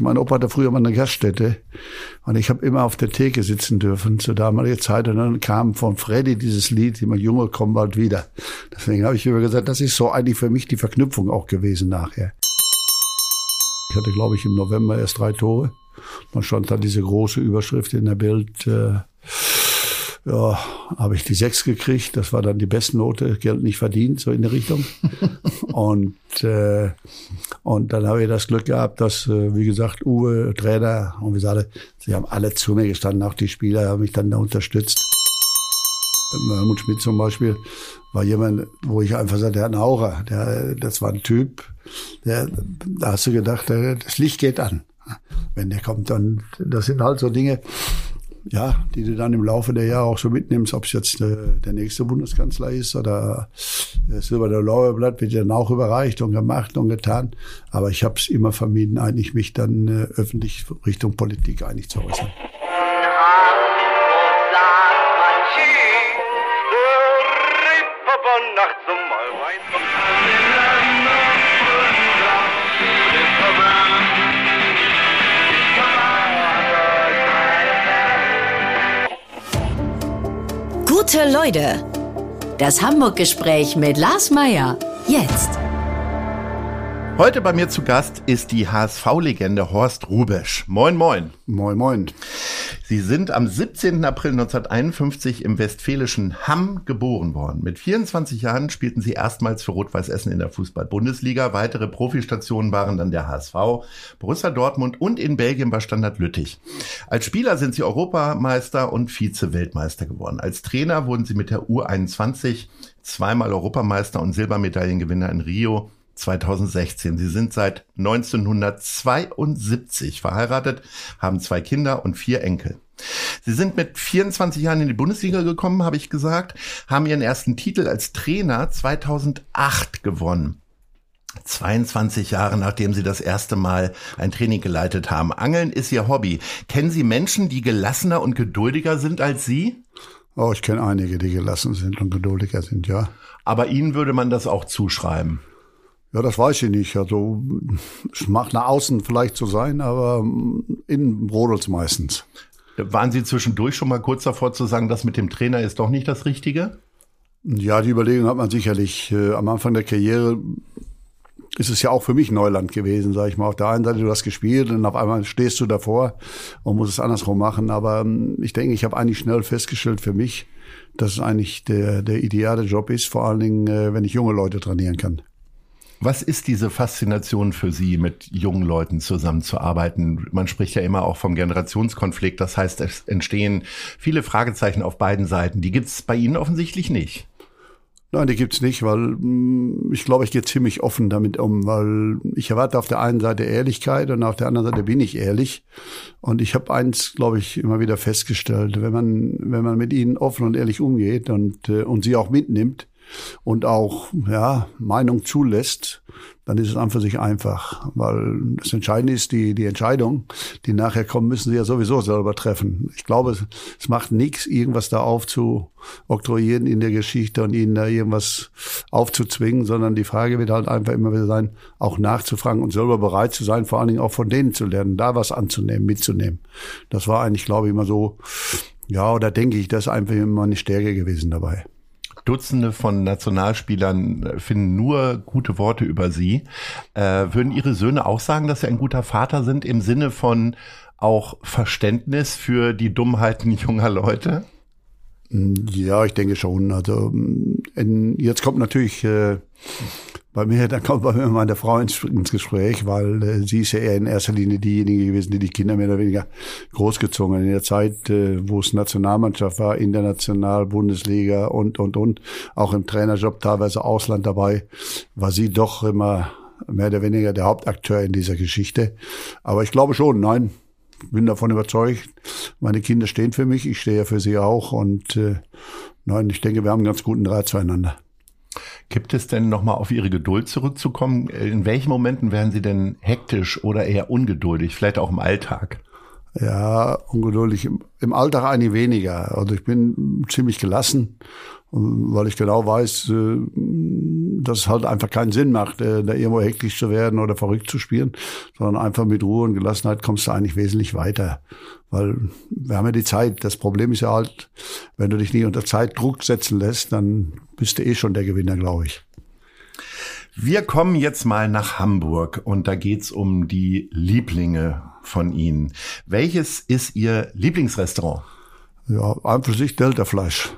Mein Opa hatte früher mal eine Gaststätte und ich habe immer auf der Theke sitzen dürfen zur damaligen Zeit und dann kam von Freddy dieses Lied, immer Junge, komm bald wieder. Deswegen habe ich immer gesagt, das ist so eigentlich für mich die Verknüpfung auch gewesen nachher. Ich hatte, glaube ich, im November erst drei Tore. Man stand da diese große Überschrift in der Bild, äh, ja, habe ich die sechs gekriegt. Das war dann die Bestnote, Geld nicht verdient, so in der Richtung. und äh, und dann habe ich das Glück gehabt, dass, äh, wie gesagt, Uwe, Trainer und wie gesagt, sie haben alle zu mir gestanden, auch die Spieler haben mich dann da unterstützt. Helmut Schmidt zum Beispiel war jemand, wo ich einfach sagte, der hat eine Aura. Der, das war ein Typ, der, da hast du gedacht, das Licht geht an. Wenn der kommt, dann, das sind halt so Dinge, ja, die du dann im Laufe der Jahre auch so mitnimmst, ob es jetzt äh, der nächste Bundeskanzler ist oder äh, Silber Lorbeerblatt wird dann auch überreicht und gemacht und getan. Aber ich habe es immer vermieden, eigentlich mich dann äh, öffentlich Richtung Politik eigentlich zu äußern. Gute Leute. Das Hamburg-Gespräch mit Lars Meier. Jetzt. Heute bei mir zu Gast ist die HSV-Legende Horst Rubesch. Moin, moin. Moin, moin. Sie sind am 17. April 1951 im westfälischen Hamm geboren worden. Mit 24 Jahren spielten Sie erstmals für Rot-Weiß Essen in der Fußball-Bundesliga. Weitere Profistationen waren dann der HSV, Borussia Dortmund und in Belgien bei Standard Lüttich. Als Spieler sind Sie Europameister und Vize-Weltmeister geworden. Als Trainer wurden Sie mit der U21 zweimal Europameister und Silbermedaillengewinner in Rio 2016. Sie sind seit 1972 verheiratet, haben zwei Kinder und vier Enkel. Sie sind mit 24 Jahren in die Bundesliga gekommen, habe ich gesagt, haben ihren ersten Titel als Trainer 2008 gewonnen. 22 Jahre nachdem Sie das erste Mal ein Training geleitet haben. Angeln ist Ihr Hobby. Kennen Sie Menschen, die gelassener und geduldiger sind als Sie? Oh, ich kenne einige, die gelassen sind und geduldiger sind, ja. Aber Ihnen würde man das auch zuschreiben? Ja, das weiß ich nicht. Also es mag nach außen vielleicht so sein, aber innen brodelt's meistens. Waren Sie zwischendurch schon mal kurz davor zu sagen, das mit dem Trainer ist doch nicht das Richtige? Ja, die Überlegung hat man sicherlich. Äh, am Anfang der Karriere ist es ja auch für mich Neuland gewesen, sag ich mal. Auf der einen Seite du hast gespielt und auf einmal stehst du davor und musst es andersrum machen. Aber ähm, ich denke, ich habe eigentlich schnell festgestellt für mich, dass es eigentlich der, der ideale Job ist, vor allen Dingen, äh, wenn ich junge Leute trainieren kann. Was ist diese Faszination für Sie, mit jungen Leuten zusammenzuarbeiten? Man spricht ja immer auch vom Generationskonflikt. Das heißt, es entstehen viele Fragezeichen auf beiden Seiten. Die gibt es bei Ihnen offensichtlich nicht. Nein, die gibt's nicht, weil mm, ich glaube, ich gehe ziemlich offen damit um, weil ich erwarte auf der einen Seite Ehrlichkeit und auf der anderen Seite bin ich ehrlich. Und ich habe eins, glaube ich, immer wieder festgestellt, wenn man wenn man mit ihnen offen und ehrlich umgeht und äh, und sie auch mitnimmt, und auch ja, Meinung zulässt, dann ist es an für sich einfach. Weil das Entscheidende ist die, die Entscheidung, die nachher kommen, müssen sie ja sowieso selber treffen. Ich glaube, es, es macht nichts, irgendwas da aufzuoktroyieren in der Geschichte und ihnen da irgendwas aufzuzwingen, sondern die Frage wird halt einfach immer wieder sein, auch nachzufragen und selber bereit zu sein, vor allen Dingen auch von denen zu lernen, da was anzunehmen, mitzunehmen. Das war eigentlich, glaube ich, immer so, ja, oder denke ich, das ist einfach immer eine Stärke gewesen dabei. Dutzende von Nationalspielern äh, finden nur gute Worte über sie. Äh, würden Ihre Söhne auch sagen, dass Sie ein guter Vater sind im Sinne von auch Verständnis für die Dummheiten junger Leute? Ja, ich denke schon. Also in, jetzt kommt natürlich äh, bei mir, da kommt bei mir meine Frau ins, ins Gespräch, weil äh, sie ist ja eher in erster Linie diejenige gewesen, die die Kinder mehr oder weniger großgezogen hat. In der Zeit, äh, wo es Nationalmannschaft war, international, Bundesliga und, und, und, auch im Trainerjob, teilweise Ausland dabei, war sie doch immer mehr oder weniger der Hauptakteur in dieser Geschichte. Aber ich glaube schon, nein, bin davon überzeugt. Meine Kinder stehen für mich, ich stehe ja für sie auch und äh, nein, ich denke, wir haben einen ganz guten Draht zueinander. Gibt es denn nochmal auf Ihre Geduld zurückzukommen? In welchen Momenten werden Sie denn hektisch oder eher ungeduldig, vielleicht auch im Alltag? Ja, ungeduldig. Im, Alltag eigentlich weniger. Also ich bin ziemlich gelassen, weil ich genau weiß, äh, dass es halt einfach keinen Sinn macht, äh, da irgendwo hektisch zu werden oder verrückt zu spielen, sondern einfach mit Ruhe und Gelassenheit kommst du eigentlich wesentlich weiter. Weil wir haben ja die Zeit. Das Problem ist ja halt, wenn du dich nicht unter Zeitdruck setzen lässt, dann bist du eh schon der Gewinner, glaube ich. Wir kommen jetzt mal nach Hamburg und da geht's um die Lieblinge von Ihnen. Welches ist Ihr Lieblingsrestaurant? Ja, einfach sich Delta-Fleisch.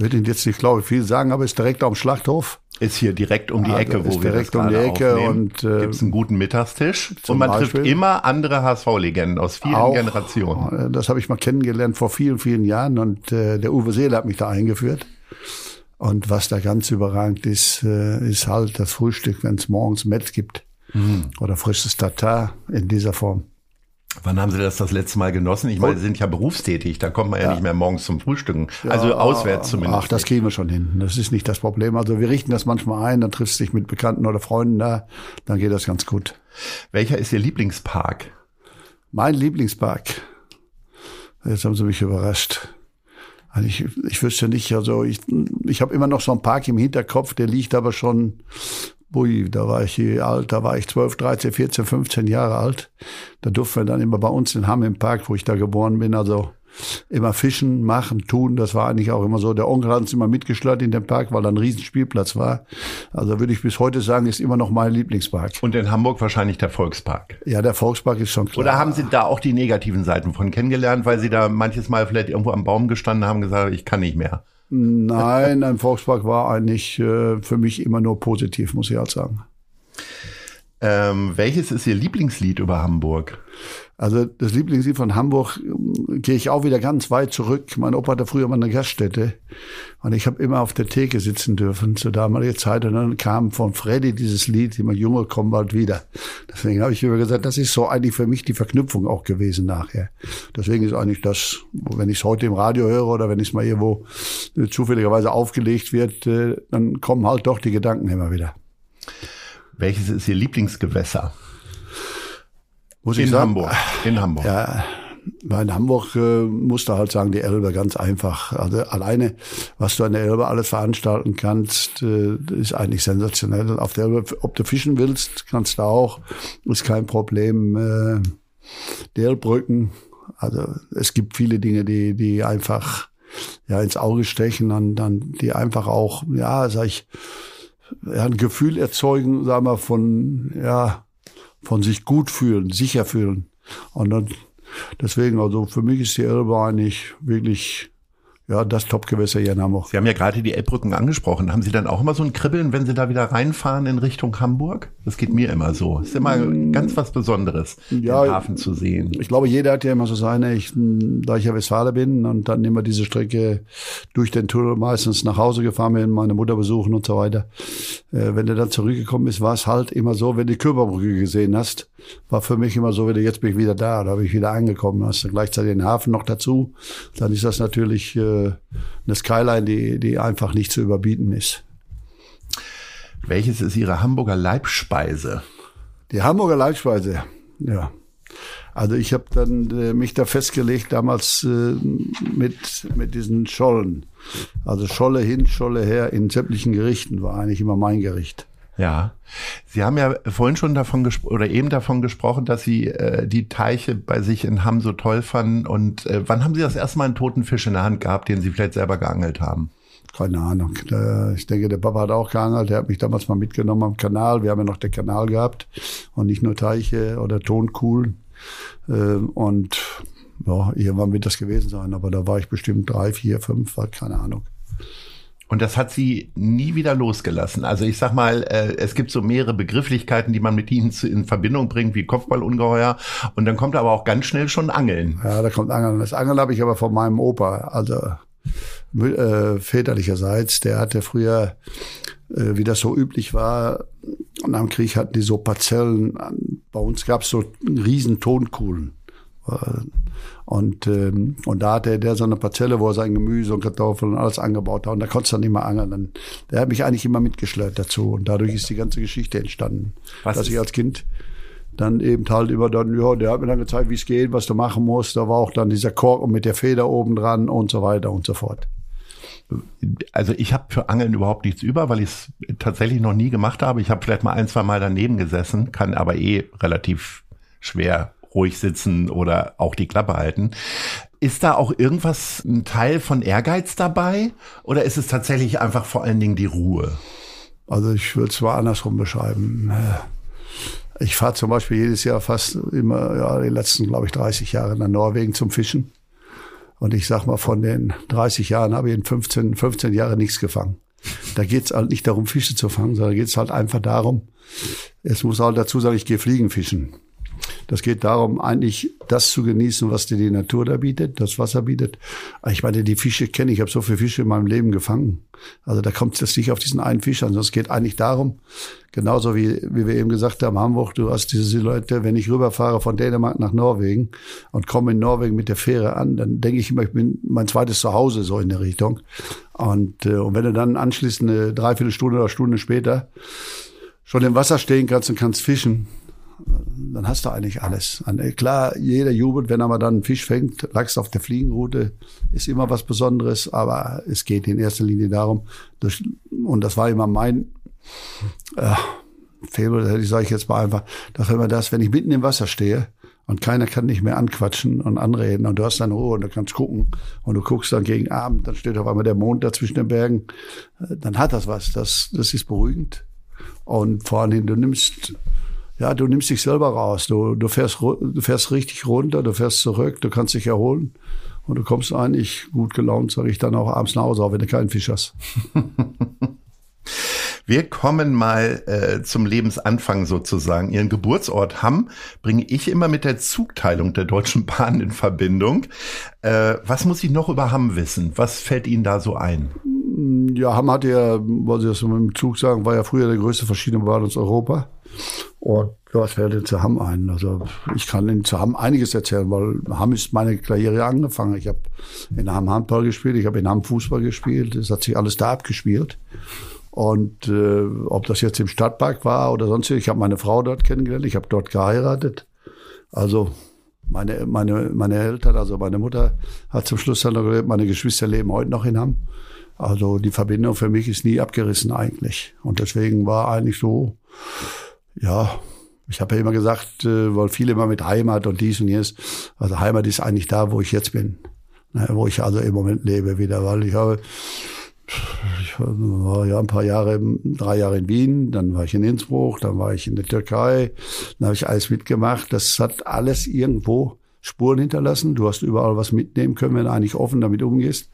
Wird Ihnen jetzt nicht, glaube ich, viel sagen, aber ist direkt am Schlachthof. Ist hier direkt um die Ecke, ja, wo wir direkt das um die Ecke aufnehmen. und äh, gibt's einen guten Mittagstisch und man Beispiel. trifft immer andere HSV-Legenden aus vielen auch, Generationen. äh, Das habe ich mal kennengelernt vor vielen, vielen Jahren und äh, der Uwe Seele hat mich da eingeführt. Und was da ganz überragend ist, äh, ist halt das Frühstück, wenn es morgens Met gibt Mhm. oder frisches Tatar in dieser Form. Wann haben Sie das das letzte Mal genossen? Ich meine, Sie sind ja berufstätig, da kommt man ja, nicht mehr morgens zum Frühstücken. also auswärts zumindest. Ach, das kriegen wir schon hin. Das ist nicht das Problem. Also wir richten das manchmal ein, dann triffst du dich mit Bekannten oder Freunden da, dann geht das ganz gut. Welcher ist Ihr Lieblingspark? Mein Lieblingspark. Jetzt haben Sie mich überrascht. Also ich, ich wüsste nicht, also ich, ich habe immer noch so einen Park im Hinterkopf, der liegt aber schon, ui, da war ich hier alt, da war ich 12, 13, 14, 15 Jahre alt. Da durften wir dann immer bei uns in Hamm im Park, wo ich da geboren bin, also immer fischen, machen, tun. Das war eigentlich auch immer so. Der Onkel hat uns immer mitgeschleudert in den Park, weil da ein Riesenspielplatz war. Also würde ich bis heute sagen, ist immer noch mein Lieblingspark. Und in Hamburg wahrscheinlich der Volkspark. Ja, der Volkspark ist schon klar. Oder haben Sie da auch die negativen Seiten von kennengelernt, weil Sie da manches Mal vielleicht irgendwo am Baum gestanden haben und gesagt, ich kann nicht mehr? Nein, ein Volkspark war eigentlich äh, für mich immer nur positiv, muss ich halt sagen. Ähm, welches ist Ihr Lieblingslied über Hamburg? Also das Lieblingslied von Hamburg ähm, gehe ich auch wieder ganz weit zurück. Mein Opa hatte früher mal eine Gaststätte und ich habe immer auf der Theke sitzen dürfen zur damaligen Zeit und dann kam von Freddy dieses Lied, immer Junge kommen bald wieder. Deswegen habe ich immer gesagt, das ist so eigentlich für mich die Verknüpfung auch gewesen nachher. Deswegen ist eigentlich das, wenn ich es heute im Radio höre oder wenn es mal irgendwo äh, zufälligerweise aufgelegt wird, äh, dann kommen halt doch die Gedanken immer wieder. Welches ist Ihr Lieblingsgewässer? Muss In ich sagen, Hamburg. In Hamburg. Ja, weil in Hamburg äh, musst du halt sagen, die Elbe ganz einfach. Also alleine, was du an der Elbe alles veranstalten kannst, äh, ist eigentlich sensationell. Auf der Elbe, ob du fischen willst, kannst du auch, ist kein Problem. Äh, die Elbbrücken, also es gibt viele Dinge, die, die einfach ja ins Auge stechen und dann die einfach auch, ja, sag ich, ja, ein Gefühl erzeugen, sagen wir, von, ja, von sich gut fühlen, sicher fühlen. Und dann, deswegen, also für mich ist die Elbe eigentlich wirklich, ja, das Topgewässer hier in Hamburg. Sie haben ja gerade die Elbbrücken angesprochen. Haben Sie dann auch immer so ein Kribbeln, wenn Sie da wieder reinfahren in Richtung Hamburg? Das geht mir immer so. Ist immer ganz was Besonderes, Ja, den Hafen zu sehen. Ich glaube, jeder hat ja immer so seine, ich, da ich ja Westfaler bin und dann immer diese Strecke durch den Tunnel meistens nach Hause gefahren bin, meine Mutter besuchen und so weiter. Äh, wenn du dann zurückgekommen bist, war es halt immer so, wenn du die Körperbrücke gesehen hast, war für mich immer so, wieder jetzt bin ich wieder da, da bin ich wieder angekommen, hast du gleichzeitig den Hafen noch dazu, dann ist das natürlich äh, eine Skyline, die, die einfach nicht zu überbieten ist. Welches ist Ihre Hamburger Leibspeise? Die Hamburger Leibspeise, ja. Also ich habe dann äh, mich da festgelegt damals äh, mit mit diesen Schollen. Also Scholle hin, Scholle her in sämtlichen Gerichten war eigentlich immer mein Gericht. Ja. Sie haben ja vorhin schon davon gesprochen oder eben davon gesprochen, dass Sie äh, die Teiche bei sich in Hamm so toll fanden. Und äh, wann haben Sie das erste Mal einen toten Fisch in der Hand gehabt, den Sie vielleicht selber geangelt haben? Keine Ahnung. Äh, Ich denke, der Papa hat auch geangelt. Der hat mich damals mal mitgenommen am Kanal. Wir haben ja noch den Kanal gehabt und nicht nur Teiche oder Tonkuhlen. Ähm, Und ja, irgendwann wird das gewesen sein. Aber da war ich bestimmt drei, vier, fünf, keine Ahnung. Und das hat sie nie wieder losgelassen. Also ich sag mal, äh, es gibt so mehrere Begrifflichkeiten, die man mit ihnen zu, in Verbindung bringt, wie Kopfballungeheuer. Und dann kommt aber auch ganz schnell schon Angeln. Ja, da kommt Angeln. Das Angeln habe ich aber von meinem Opa, also äh, väterlicherseits. Der hatte früher, äh, wie das so üblich war, und am Krieg hatten die so Parzellen. Bei uns gab es so riesen Tonkuhlen. Und, ähm, und da hatte der so eine Parzelle, wo er sein Gemüse und Kartoffeln und alles angebaut hat. Und da konntest du dann immer angeln. Dann, der hat mich eigentlich immer mitgeschleudert dazu. Und dadurch ist die ganze Geschichte entstanden. Was dass ist- ich als Kind dann eben halt immer dann, ja, der hat mir dann gezeigt, wie es geht, was du machen musst. Da war auch dann dieser Korken mit der Feder oben dran und so weiter und so fort. Also ich habe für Angeln überhaupt nichts über, weil ich es tatsächlich noch nie gemacht habe. Ich habe vielleicht mal ein, zwei Mal daneben gesessen, kann aber eh relativ schwer ruhig sitzen oder auch die Klappe halten. Ist da auch irgendwas, ein Teil von Ehrgeiz dabei? Oder ist es tatsächlich einfach vor allen Dingen die Ruhe? Also ich würde es mal andersrum beschreiben. Ich fahre zum Beispiel jedes Jahr fast immer, ja, die letzten, glaube ich, 30 Jahre nach Norwegen zum Fischen. Und ich sag mal, von den 30 Jahren habe ich in 15, 15 Jahren nichts gefangen. Da geht's halt nicht darum, Fische zu fangen, sondern geht's halt einfach darum, es muss halt dazu sagen, ich gehe Fliegen fischen. Das geht darum, eigentlich das zu genießen, was dir die Natur da bietet, das Wasser bietet. Ich meine, die Fische kenne ich, ich habe so viele Fische in meinem Leben gefangen. Also da kommt es nicht auf diesen einen Fisch an, sondern es geht eigentlich darum, genauso wie, wie wir eben gesagt haben, Hamburg, du hast diese Leute, wenn ich rüberfahre von Dänemark nach Norwegen und komme in Norwegen mit der Fähre an, dann denke ich immer, ich bin mein zweites Zuhause so in der Richtung. Und, äh, und wenn du dann anschließend eine Dreiviertelstunde oder Stunde später schon im Wasser stehen kannst und kannst fischen, dann hast du eigentlich alles. Klar, jeder jubelt, wenn er mal dann einen Fisch fängt. Lachs auf der Fliegenroute ist immer was Besonderes, aber es geht in erster Linie darum, durch, und das war immer mein äh, Faible, ich sage ich jetzt mal einfach, dass wenn man das, wenn ich mitten im Wasser stehe und keiner kann nicht mehr anquatschen und anreden und du hast dann Ruhe und du kannst gucken und du guckst dann gegen Abend, dann steht auf einmal der Mond da zwischen den Bergen, äh, dann hat das was. Das, das ist beruhigend. Und vor allem, du nimmst ja, du nimmst dich selber raus. Du, du, fährst, du fährst richtig runter, du fährst zurück, du kannst dich erholen. Und du kommst eigentlich gut gelaunt, sage ich dann auch abends nach Hause, auch wenn du keinen Fisch hast. Wir kommen mal äh, zum Lebensanfang sozusagen. Ihren Geburtsort Hamm bringe ich immer mit der Zugteilung der Deutschen Bahn in Verbindung. Äh, was muss ich noch über Hamm wissen? Was fällt Ihnen da so ein? Ja, Hamm hat ja, was Sie das mit dem Zug sagen, war ja früher der größte verschiedene Bahn in Europa. Und was fällt denn zu Hamm ein? Also ich kann Ihnen zu Hamm einiges erzählen, weil Hamm ist meine Karriere angefangen. Ich habe in Hamm Handball gespielt, ich habe in Hamm Fußball gespielt. Es hat sich alles da abgespielt. Und äh, ob das jetzt im Stadtpark war oder sonst, ich habe meine Frau dort kennengelernt, ich habe dort geheiratet. Also meine, meine, meine Eltern, also meine Mutter hat zum Schluss dann noch gelebt, meine Geschwister leben heute noch in Hamm. Also die Verbindung für mich ist nie abgerissen eigentlich. Und deswegen war eigentlich so, ja, ich habe ja immer gesagt, äh, weil viele immer mit Heimat und dies und jenes. Also Heimat ist eigentlich da, wo ich jetzt bin. Ne, wo ich also im Moment lebe wieder, weil ich habe ich war ja ein paar Jahre, drei Jahre in Wien, dann war ich in Innsbruck, dann war ich in der Türkei, dann habe ich alles mitgemacht. Das hat alles irgendwo Spuren hinterlassen. Du hast überall was mitnehmen können, wenn du eigentlich offen damit umgehst.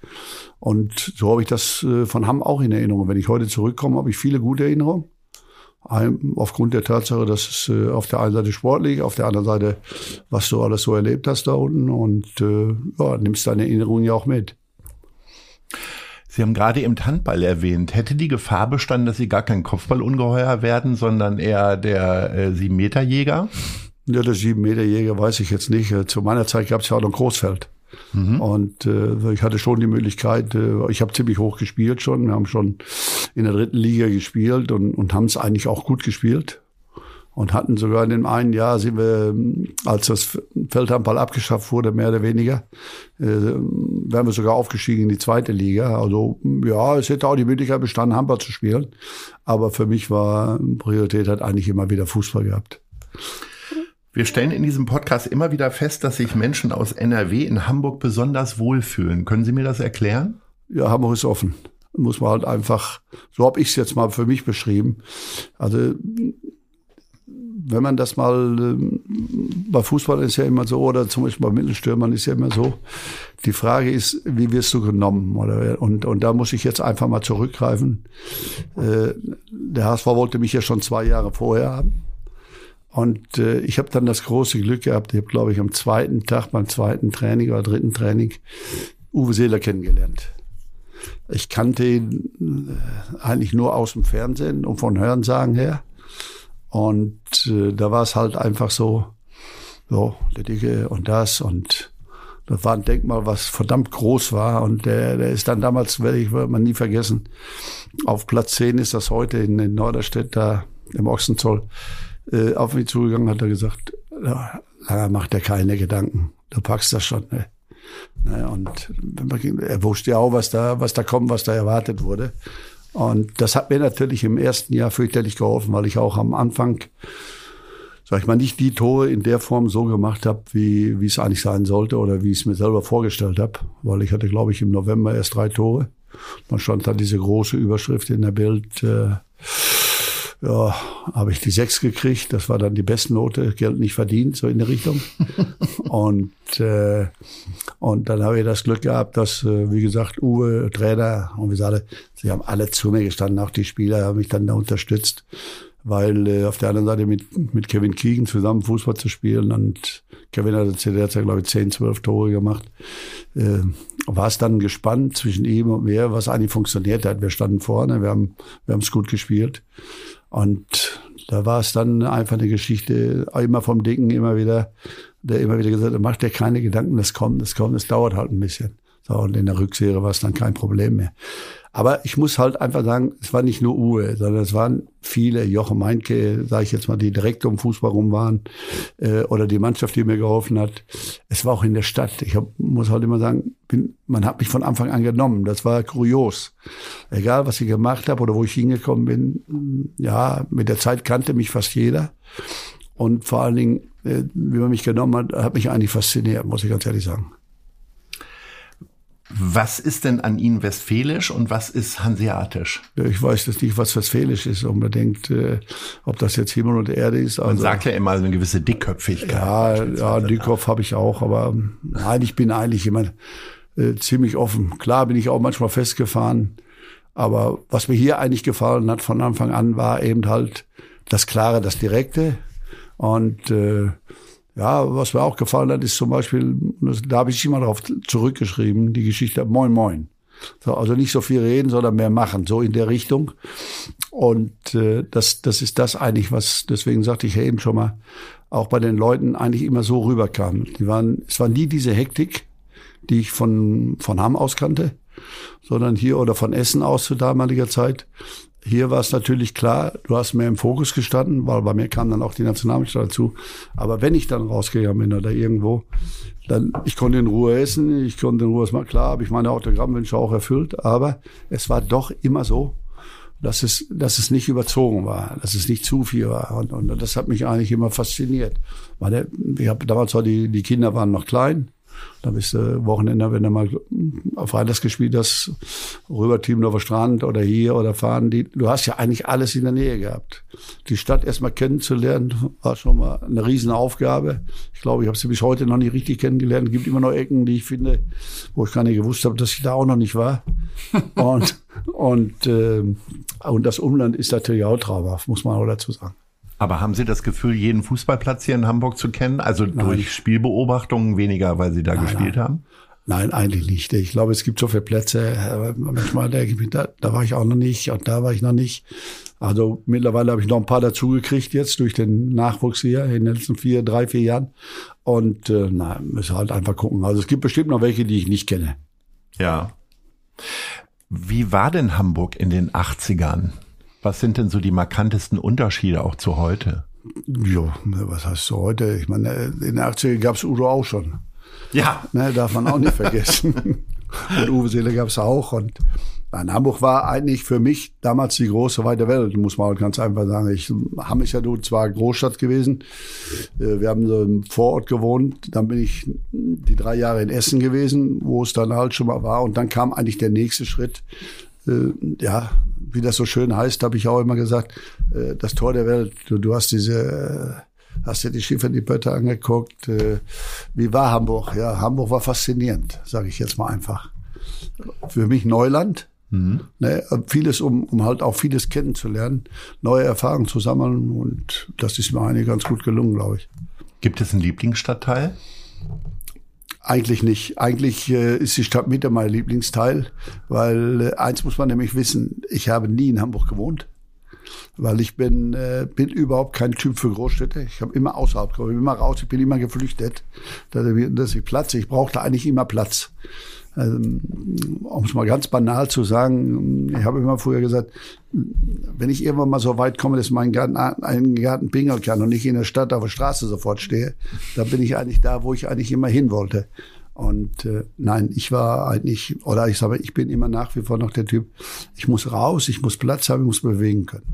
Und so habe ich das äh, von Hamm auch in Erinnerung. Wenn ich heute zurückkomme, habe ich viele gute Erinnerungen aufgrund der Tatsache, dass es äh, auf der einen Seite sportlich, auf der anderen Seite, was du alles so erlebt hast da unten und äh, ja, nimmst deine Erinnerungen ja auch mit. Sie haben gerade eben Handball erwähnt. Hätte die Gefahr bestanden, dass Sie gar kein Kopfballungeheuer werden, sondern eher der äh, Sieben-Meter-Jäger? Ja, der Sieben-Meter-Jäger weiß ich jetzt nicht. Zu meiner Zeit gab es ja auch noch Großfeld. Mhm. Und äh, ich hatte schon die Möglichkeit, äh, ich habe ziemlich hoch gespielt schon. Wir haben schon in der dritten Liga gespielt und, und haben es eigentlich auch gut gespielt. Und hatten sogar in dem einen Jahr, sind wir, als das Feldhandball abgeschafft wurde, mehr oder weniger, äh, wären wir sogar aufgestiegen in die zweite Liga. Also ja, es hätte auch die Möglichkeit bestanden, Handball zu spielen. Aber für mich war Priorität hat eigentlich immer wieder Fußball gehabt. Wir stellen in diesem Podcast immer wieder fest, dass sich Menschen aus NRW in Hamburg besonders wohlfühlen. Können Sie mir das erklären? Ja, Hamburg ist offen. Muss man halt einfach, so habe ich es jetzt mal für mich beschrieben. Also wenn man das mal, ähm, bei Fußball ist ja immer so, oder zum Beispiel bei Mittelstürmern ist ja immer so, die Frage ist, wie wirst du genommen? Oder, und, und da muss ich jetzt einfach mal zurückgreifen. Äh, der HSV wollte mich ja schon zwei Jahre vorher haben. Und äh, ich habe dann das große Glück gehabt, ich habe, glaube ich, am zweiten Tag, beim zweiten Training oder dritten Training, Uwe Seeler kennengelernt. Ich kannte ihn äh, eigentlich nur aus dem Fernsehen und von Hörensagen her. Und äh, da war es halt einfach so, so, der Dicke und das und das war ein Denkmal, was verdammt groß war. Und der, der ist dann damals, werde ich wird man nie vergessen, auf Platz 10 ist das heute in, in Norderstedt, da im Ochsenzoll äh, auf mich zugegangen, hat er gesagt, ja, macht er keine Gedanken, du packst das schon. Ne? Ne, und er wusste ja auch, was da, was da kommt, was da erwartet wurde. Und das hat mir natürlich im ersten Jahr fürchterlich geholfen, weil ich auch am Anfang, sag ich mal, nicht die Tore in der Form so gemacht habe, wie, wie es eigentlich sein sollte oder wie ich es mir selber vorgestellt habe. Weil ich hatte, glaube ich, im November erst drei Tore. Dann stand da diese große Überschrift in der Bild, äh, ja, habe ich die sechs gekriegt. Das war dann die Bestnote, Geld nicht verdient, so in der Richtung. und, äh, und dann habe ich das Glück gehabt, dass, äh, wie gesagt, Uwe, Trainer und wie gesagt, sie haben alle zu mir gestanden, auch die Spieler haben mich dann da unterstützt, weil äh, auf der anderen Seite mit, mit Kevin Keegan zusammen Fußball zu spielen und Kevin hat der Zeit, glaube ich, 10, 12 Tore gemacht. Äh, war es dann gespannt zwischen ihm und mir, was eigentlich funktioniert hat. Wir standen vorne, wir haben wir haben es gut gespielt. Und da war es dann einfach eine Geschichte, immer vom Dicken, immer wieder, der immer wieder gesagt hat, mach dir keine Gedanken, das kommt, das kommt, das dauert halt ein bisschen. So, und in der Rückserie war es dann kein Problem mehr. Aber ich muss halt einfach sagen, es war nicht nur Uwe, sondern es waren viele, Jochen Meinke, sage ich jetzt mal, die direkt um Fußball rum waren, äh, oder die Mannschaft, die mir geholfen hat. Es war auch in der Stadt. Ich hab, muss halt immer sagen, bin, man hat mich von Anfang an genommen. Das war kurios. Egal, was ich gemacht habe oder wo ich hingekommen bin, ja, mit der Zeit kannte mich fast jeder. Und vor allen Dingen, äh, wie man mich genommen hat, hat mich eigentlich fasziniert, muss ich ganz ehrlich sagen. Was ist denn an Ihnen westfälisch und was ist hanseatisch? Ich weiß jetzt nicht, was westfälisch ist unbedingt, äh, ob das jetzt Himmel und Erde ist. Also, Man sagt ja immer eine gewisse Dickköpfigkeit. Ja, ja Dickkopf habe ich auch, aber nein, ich bin eigentlich immer äh, ziemlich offen. Klar bin ich auch manchmal festgefahren, aber was mir hier eigentlich gefallen hat von Anfang an, war eben halt das Klare, das Direkte und äh, ja, was mir auch gefallen hat, ist zum Beispiel, da habe ich immer darauf zurückgeschrieben, die Geschichte Moin Moin. So, also nicht so viel reden, sondern mehr machen, so in der Richtung. Und äh, das, das ist das eigentlich, was, deswegen sagte ich ja eben schon mal, auch bei den Leuten eigentlich immer so rüberkam. Die waren, es war nie diese Hektik, die ich von, von Hamm aus kannte, sondern hier oder von Essen aus zu damaliger Zeit. Hier war es natürlich klar, du hast mehr im Fokus gestanden, weil bei mir kam dann auch die Nationalmannschaft dazu. Aber wenn ich dann rausgegangen bin oder irgendwo, dann, ich konnte in Ruhe essen, ich konnte in Ruhe, es mal klar, habe ich meine Autogrammwünsche auch erfüllt, aber es war doch immer so, dass es, dass es nicht überzogen war, dass es nicht zu viel war. Und, und das hat mich eigentlich immer fasziniert. Weil ich habe damals war die, die Kinder waren noch klein. Da bist du Wochenende, wenn du mal auf Freitags gespielt hast, rüber Teamdorfer Strand oder hier oder fahren. Die, du hast ja eigentlich alles in der Nähe gehabt. Die Stadt erstmal kennenzulernen, war schon mal eine Riesenaufgabe. Ich glaube, ich habe sie bis heute noch nicht richtig kennengelernt. Es gibt immer noch Ecken, die ich finde, wo ich gar nicht gewusst habe, dass ich da auch noch nicht war. und, und, äh, und das Umland ist natürlich auch traumhaft, muss man auch dazu sagen. Aber haben Sie das Gefühl, jeden Fußballplatz hier in Hamburg zu kennen? Also nein. durch Spielbeobachtungen weniger, weil Sie da nein, gespielt nein. haben? Nein, eigentlich nicht. Ich glaube, es gibt so viele Plätze. Manchmal denke ich, da, da war ich auch noch nicht und da war ich noch nicht. Also mittlerweile habe ich noch ein paar dazugekriegt jetzt durch den Nachwuchs hier in den letzten vier, drei, vier Jahren. Und äh, na, müssen halt einfach gucken. Also es gibt bestimmt noch welche, die ich nicht kenne. Ja. Wie war denn Hamburg in den 80ern? Was sind denn so die markantesten Unterschiede auch zu heute? Ja, was heißt zu heute? Ich meine, in den 80er gab es Udo auch schon. Ja. Ne, darf man auch nicht vergessen. und Uwe Seele gab es auch. Und nein, Hamburg war eigentlich für mich damals die große weite Welt, muss man halt ganz einfach sagen. Ich, Hamm ist ja nun zwar Großstadt gewesen. Äh, wir haben so im Vorort gewohnt. Dann bin ich die drei Jahre in Essen gewesen, wo es dann halt schon mal war. Und dann kam eigentlich der nächste Schritt. Äh, ja, wie das so schön heißt, habe ich auch immer gesagt, äh, das Tor der Welt. Du, du hast diese, äh, hast dir die Schiffe in die Bötte angeguckt. Wie war Hamburg? Ja, Hamburg war faszinierend, sage ich jetzt mal einfach. Für mich Neuland. Mhm. Ne, vieles, um, um halt auch vieles kennenzulernen, neue Erfahrungen zu sammeln und das ist mir eigentlich ganz gut gelungen, glaube ich. Gibt es einen Lieblingsstadtteil? Eigentlich nicht. Eigentlich äh, ist die Stadtmitte mein Lieblingsteil, weil äh, eins muss man nämlich wissen, ich habe nie in Hamburg gewohnt. weil ich bin, äh, bin überhaupt kein Typ für Großstädte. Ich habe immer außerhalb, ich bin immer raus, ich bin immer geflüchtet, dass ich, dass ich Platz, ich brauchte eigentlich immer Platz. Also, um es mal ganz banal zu sagen, ich habe immer früher gesagt, wenn ich irgendwann mal so weit komme, dass mein Garten einen Garten pingeln kann und nicht in der Stadt auf der Straße sofort stehe, dann bin ich eigentlich da, wo ich eigentlich immer hin wollte. Und äh, nein, ich war eigentlich, oder ich sage, ich bin immer nach wie vor noch der Typ, ich muss raus, ich muss Platz haben, ich muss bewegen können.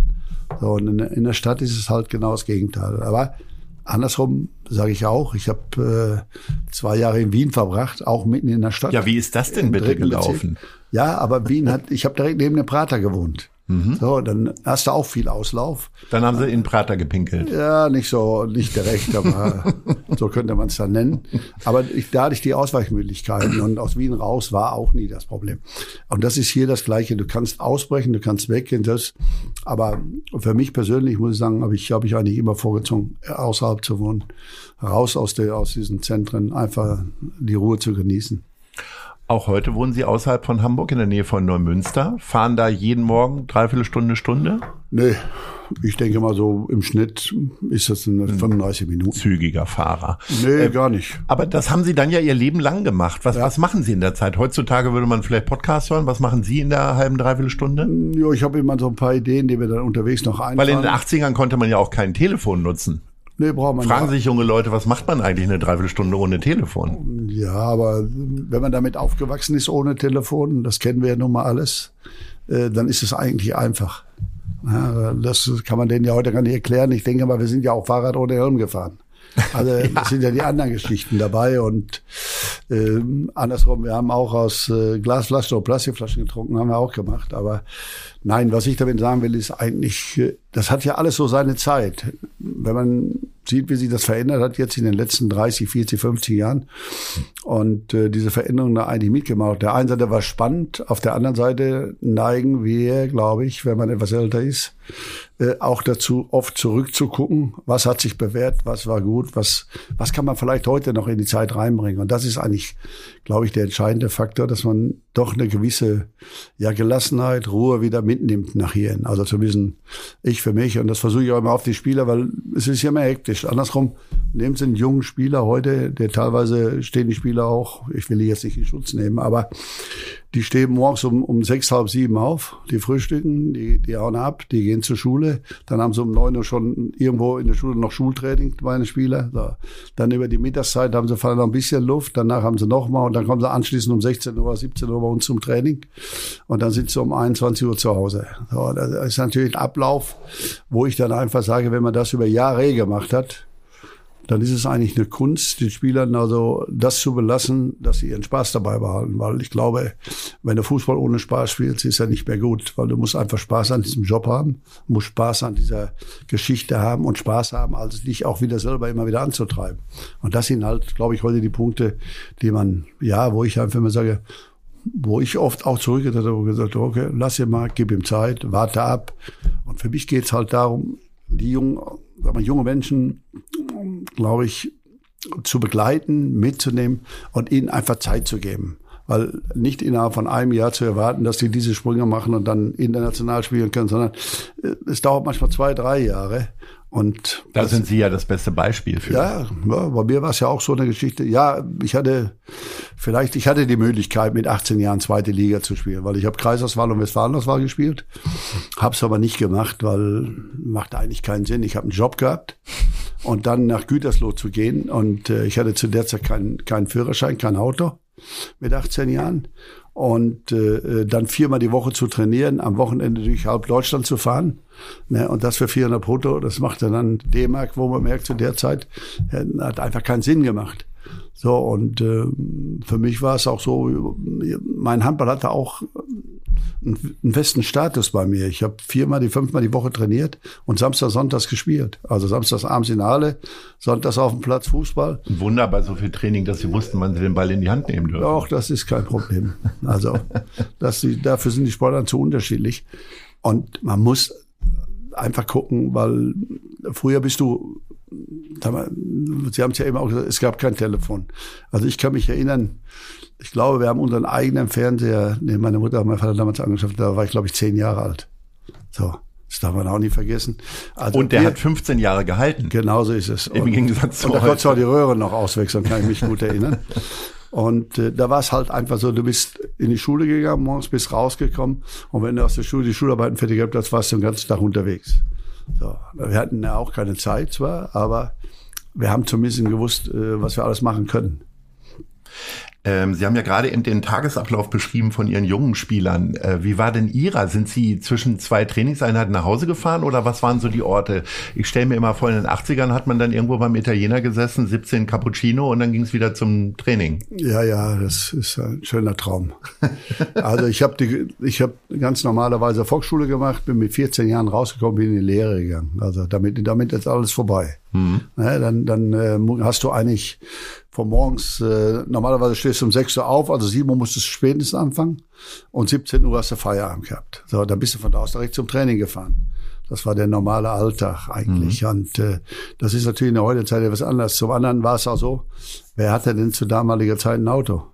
So, und in, in der Stadt ist es halt genau das Gegenteil. Aber andersrum sage ich auch, ich habe äh, zwei Jahre in Wien verbracht, auch mitten in der Stadt. Ja, wie ist das denn bitte gelaufen? Bezirk. Ja, aber Wien hat, ich habe direkt neben dem Prater gewohnt. Mhm. So, dann hast du auch viel Auslauf. Dann haben sie in Prater gepinkelt. Ja, nicht so, nicht direkt, aber so könnte man es dann nennen. Aber ich, da hatte ich die Ausweichmöglichkeiten und aus Wien raus war auch nie das Problem. Und das ist hier das Gleiche. Du kannst ausbrechen, du kannst weggehen, das. Aber für mich persönlich muss ich sagen, habe ich, habe ich eigentlich immer vorgezogen, außerhalb zu wohnen. Raus aus der, aus diesen Zentren, einfach die Ruhe zu genießen. Auch heute wohnen Sie außerhalb von Hamburg in der Nähe von Neumünster. Fahren da jeden Morgen dreiviertel Stunde, Stunde? Nee, ich denke mal so im Schnitt ist das eine 35 Minuten. Zügiger Fahrer. Nee, äh, gar nicht. Aber das haben Sie dann ja Ihr Leben lang gemacht. Was, ja. was machen Sie in der Zeit? Heutzutage würde man vielleicht Podcast hören. Was machen Sie in der halben, dreiviertel Stunde? Ja, ich habe immer so ein paar Ideen, die wir dann unterwegs noch einfallen. Weil in den 80ern konnte man ja auch kein Telefon nutzen. Nee, braucht man Fragen sich junge Leute, was macht man eigentlich eine Dreiviertelstunde ohne Telefon? Ja, aber wenn man damit aufgewachsen ist ohne Telefon, das kennen wir ja nun mal alles, äh, dann ist es eigentlich einfach. Das kann man denen ja heute gar nicht erklären. Ich denke mal, wir sind ja auch Fahrrad ohne Helm gefahren. Also ja. das sind ja die anderen Geschichten dabei und äh, andersrum, wir haben auch aus äh, Glasflaschen oder Plastikflaschen getrunken, haben wir auch gemacht. Aber nein, was ich damit sagen will, ist eigentlich, äh, das hat ja alles so seine Zeit. Wenn man sieht, wie sich das verändert hat jetzt in den letzten 30, 40, 50 Jahren und äh, diese Veränderung da eigentlich mitgemacht. Auf der einen Seite war spannend, auf der anderen Seite neigen wir, glaube ich, wenn man etwas älter ist, äh, auch dazu, oft zurückzugucken, was hat sich bewährt, was war gut, was, was kann man vielleicht heute noch in die Zeit reinbringen. Und das ist eigentlich, glaube ich, der entscheidende Faktor, dass man doch eine gewisse ja, Gelassenheit, Ruhe wieder mitnimmt nach hierhin. Also zu wissen, ich für mich, und das versuche ich auch immer auf die Spieler, weil es ist ja immer hektisch. Andersrum, nehmen Sie einen jungen Spieler heute, der teilweise stehen die Spieler auch, ich will die jetzt nicht in Schutz nehmen, aber die stehen morgens um, um sechs, halb sieben auf, die frühstücken, die, die hauen ab, die gehen zur Schule. Dann haben sie um neun Uhr schon irgendwo in der Schule noch Schultraining, meine Spieler. So. Dann über die Mittagszeit haben sie fallen noch ein bisschen Luft, danach haben sie nochmal und dann kommen sie anschließend um 16 Uhr, 17 Uhr bei uns zum Training. Und dann sind sie um 21 Uhr zu Hause. So, das ist natürlich ein Ablauf, wo ich dann einfach sage, wenn man das über Jahre gemacht hat, dann ist es eigentlich eine Kunst, den Spielern also das zu belassen, dass sie ihren Spaß dabei behalten. Weil ich glaube, wenn du Fußball ohne Spaß spielst, ist ja nicht mehr gut, weil du musst einfach Spaß an diesem Job haben, musst Spaß an dieser Geschichte haben und Spaß haben, also dich auch wieder selber immer wieder anzutreiben. Und das sind halt, glaube ich, heute die Punkte, die man, ja, wo ich einfach immer sage, wo ich oft auch zurückgedacht habe und gesagt, okay, lass ihn mal, gib ihm Zeit, warte ab. Und für mich geht's halt darum, die jungen, sagen wir, junge Menschen, glaube ich, zu begleiten, mitzunehmen und ihnen einfach Zeit zu geben. Weil nicht innerhalb von einem Jahr zu erwarten, dass sie diese Sprünge machen und dann international spielen können, sondern äh, es dauert manchmal zwei, drei Jahre. Und da sind Sie ja das beste Beispiel für. Ja, ja bei mir war es ja auch so eine Geschichte. Ja, ich hatte vielleicht, ich hatte die Möglichkeit, mit 18 Jahren zweite Liga zu spielen, weil ich habe Kreisauswahl und Westfalenauswahl gespielt, habe es aber nicht gemacht, weil macht eigentlich keinen Sinn. Ich habe einen Job gehabt und dann nach Gütersloh zu gehen und äh, ich hatte zu der Zeit keinen keinen Führerschein, kein Auto mit 18 Jahren und äh, dann viermal die Woche zu trainieren, am Wochenende durch halb Deutschland zu fahren. Ne, und das für 400 brutto, das macht dann D-Mark, wo man merkt, zu der Zeit hat einfach keinen Sinn gemacht. So, und äh, für mich war es auch so, mein Handball hatte auch einen festen Status bei mir. Ich habe viermal, die fünfmal die Woche trainiert und Samstag, Sonntags gespielt. Also Samstags abends in der Halle, Sonntags auf dem Platz Fußball. Wunderbar, so viel Training, dass Sie wussten, wann Sie den Ball in die Hand nehmen dürfen. Doch, das ist kein Problem. Also dass sie, dafür sind die Sportler zu unterschiedlich. Und man muss einfach gucken, weil früher bist du Sie haben es ja eben auch gesagt, es gab kein Telefon. Also ich kann mich erinnern, ich glaube, wir haben unseren eigenen Fernseher, den meine Mutter und mein Vater damals angeschafft, da war ich, glaube ich, zehn Jahre alt. So. Das darf man auch nicht vergessen. Also und der wir, hat 15 Jahre gehalten. Genauso ist es. Im und, Gegensatz zu Und da konntest du auch die Röhre noch auswechseln, kann ich mich gut erinnern. Und äh, da war es halt einfach so, du bist in die Schule gegangen, morgens bist rausgekommen und wenn du aus der Schule die Schularbeiten fertig gehabt hast, warst du den ganzen Tag unterwegs. So, wir hatten ja auch keine Zeit zwar, aber wir haben zumindest gewusst, äh, was wir alles machen können. Ähm, Sie haben ja gerade in den Tagesablauf beschrieben von Ihren jungen Spielern. Äh, wie war denn Ihrer? Sind Sie zwischen zwei Trainingseinheiten nach Hause gefahren oder was waren so die Orte? Ich stelle mir immer vor, in den 80ern hat man dann irgendwo beim Italiener gesessen, 17 Cappuccino und dann ging es wieder zum Training. Ja, ja, das ist ein schöner Traum. also ich habe die, ich habe ganz normalerweise Volksschule gemacht, bin mit 14 Jahren rausgekommen, bin in die Lehre gegangen. Also damit, damit ist alles vorbei. Mhm. Ja, dann dann äh, hast du eigentlich von morgens, äh, normalerweise stehst du um 6 Uhr auf, also 7 Uhr musstest du spätestens anfangen und 17 Uhr hast du Feierabend gehabt. So, dann bist du von da aus direkt zum Training gefahren. Das war der normale Alltag eigentlich. Mhm. Und äh, das ist natürlich in der heutigen Zeit etwas anders. Zum anderen war es auch so, wer hatte denn zu damaliger Zeit ein Auto?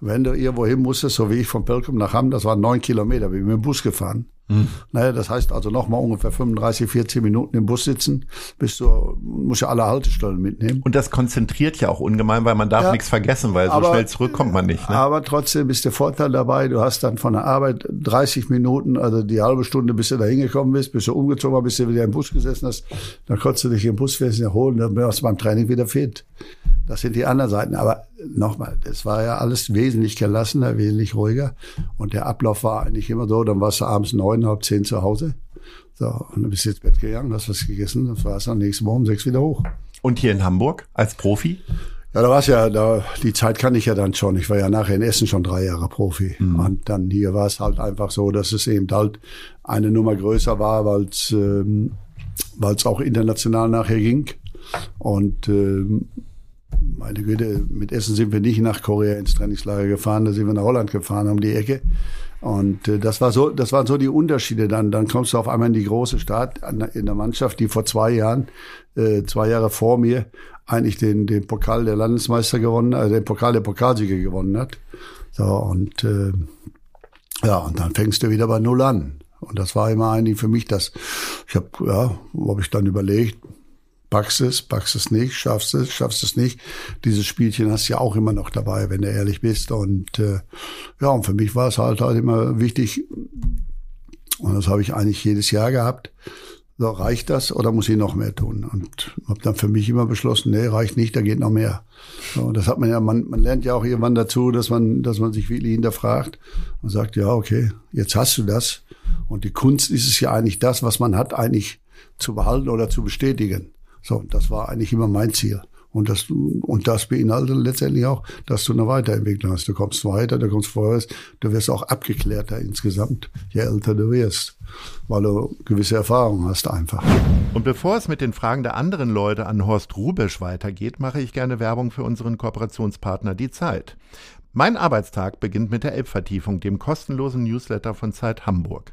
Wenn du irgendwo hin musstest, so wie ich von Pelkum nach Hamm, das waren neun Kilometer, bin ich mit dem Bus gefahren. Mhm. Naja, das heißt also nochmal ungefähr 35, 40 Minuten im Bus sitzen, bis du, musst ja alle Haltestellen mitnehmen. Und das konzentriert ja auch ungemein, weil man darf ja, nichts vergessen, weil so aber, schnell zurückkommt man nicht. Ne? Aber trotzdem ist der Vorteil dabei, du hast dann von der Arbeit 30 Minuten, also die halbe Stunde, bis du da hingekommen bist, bis du umgezogen bist, bis du wieder im Bus gesessen hast, dann konntest du dich im Bus erholen, dann bist du beim Training wieder fit. Das sind die anderen Seiten. Aber nochmal, das war ja alles wesentlich gelassener, wesentlich ruhiger. Und der Ablauf war eigentlich immer so, dann warst du abends neun, halb zehn zu Hause. So, und dann bist du ins Bett gegangen, hast was gegessen, das war es am nächsten Morgen um sechs wieder hoch. Und hier in Hamburg als Profi? Ja, da war es ja, da, die Zeit kann ich ja dann schon. Ich war ja nachher in Essen schon drei Jahre Profi. Mhm. Und dann hier war es halt einfach so, dass es eben halt eine Nummer größer war, weil es ähm, weil's auch international nachher ging. Und ähm, meine Güte, mit Essen sind wir nicht nach Korea ins Trainingslager gefahren, da sind wir nach Holland gefahren, um die Ecke. Und äh, das war so, das waren so die Unterschiede dann. Dann kommst du auf einmal in die große Stadt, in der Mannschaft, die vor zwei Jahren, äh, zwei Jahre vor mir, eigentlich den, den Pokal der Landesmeister gewonnen, also den Pokal der Pokalsieger gewonnen hat. So, und äh, ja, und dann fängst du wieder bei Null an. Und das war immer eigentlich für mich das, ich habe, ja, habe ich dann überlegt, packst es, packst es nicht, schaffst es, schaffst es nicht. Dieses Spielchen hast du ja auch immer noch dabei, wenn du ehrlich bist. Und äh, ja, und für mich war es halt halt immer wichtig, und das habe ich eigentlich jedes Jahr gehabt, so, reicht das oder muss ich noch mehr tun? Und habe dann für mich immer beschlossen, nee, reicht nicht, da geht noch mehr. So, das hat man ja, man, man lernt ja auch irgendwann dazu, dass man, dass man sich wirklich hinterfragt und sagt, ja, okay, jetzt hast du das. Und die Kunst ist es ja eigentlich das, was man hat, eigentlich zu behalten oder zu bestätigen. So, das war eigentlich immer mein Ziel. Und das, und das beinhaltet letztendlich auch, dass du eine Weiterentwicklung hast. Du kommst weiter, du kommst vorwärts, du wirst auch abgeklärter insgesamt, je älter du wirst, weil du gewisse Erfahrungen hast einfach. Und bevor es mit den Fragen der anderen Leute an Horst Rubesch weitergeht, mache ich gerne Werbung für unseren Kooperationspartner Die Zeit. Mein Arbeitstag beginnt mit der Elbvertiefung, dem kostenlosen Newsletter von Zeit Hamburg.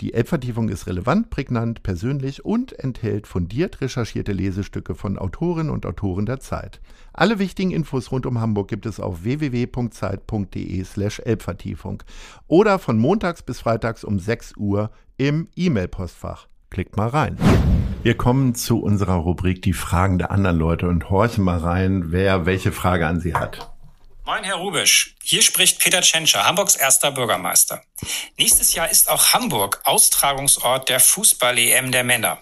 Die Elbvertiefung ist relevant, prägnant, persönlich und enthält fundiert recherchierte Lesestücke von Autorinnen und Autoren der Zeit. Alle wichtigen Infos rund um Hamburg gibt es auf www.zeit.de slash Elbvertiefung oder von montags bis freitags um 6 Uhr im E-Mail-Postfach. Klickt mal rein. Wir kommen zu unserer Rubrik Die Fragen der anderen Leute und horchen mal rein, wer welche Frage an Sie hat. Moin, Herr Rubisch. Hier spricht Peter Tschentscher, Hamburgs erster Bürgermeister. Nächstes Jahr ist auch Hamburg Austragungsort der Fußball-EM der Männer.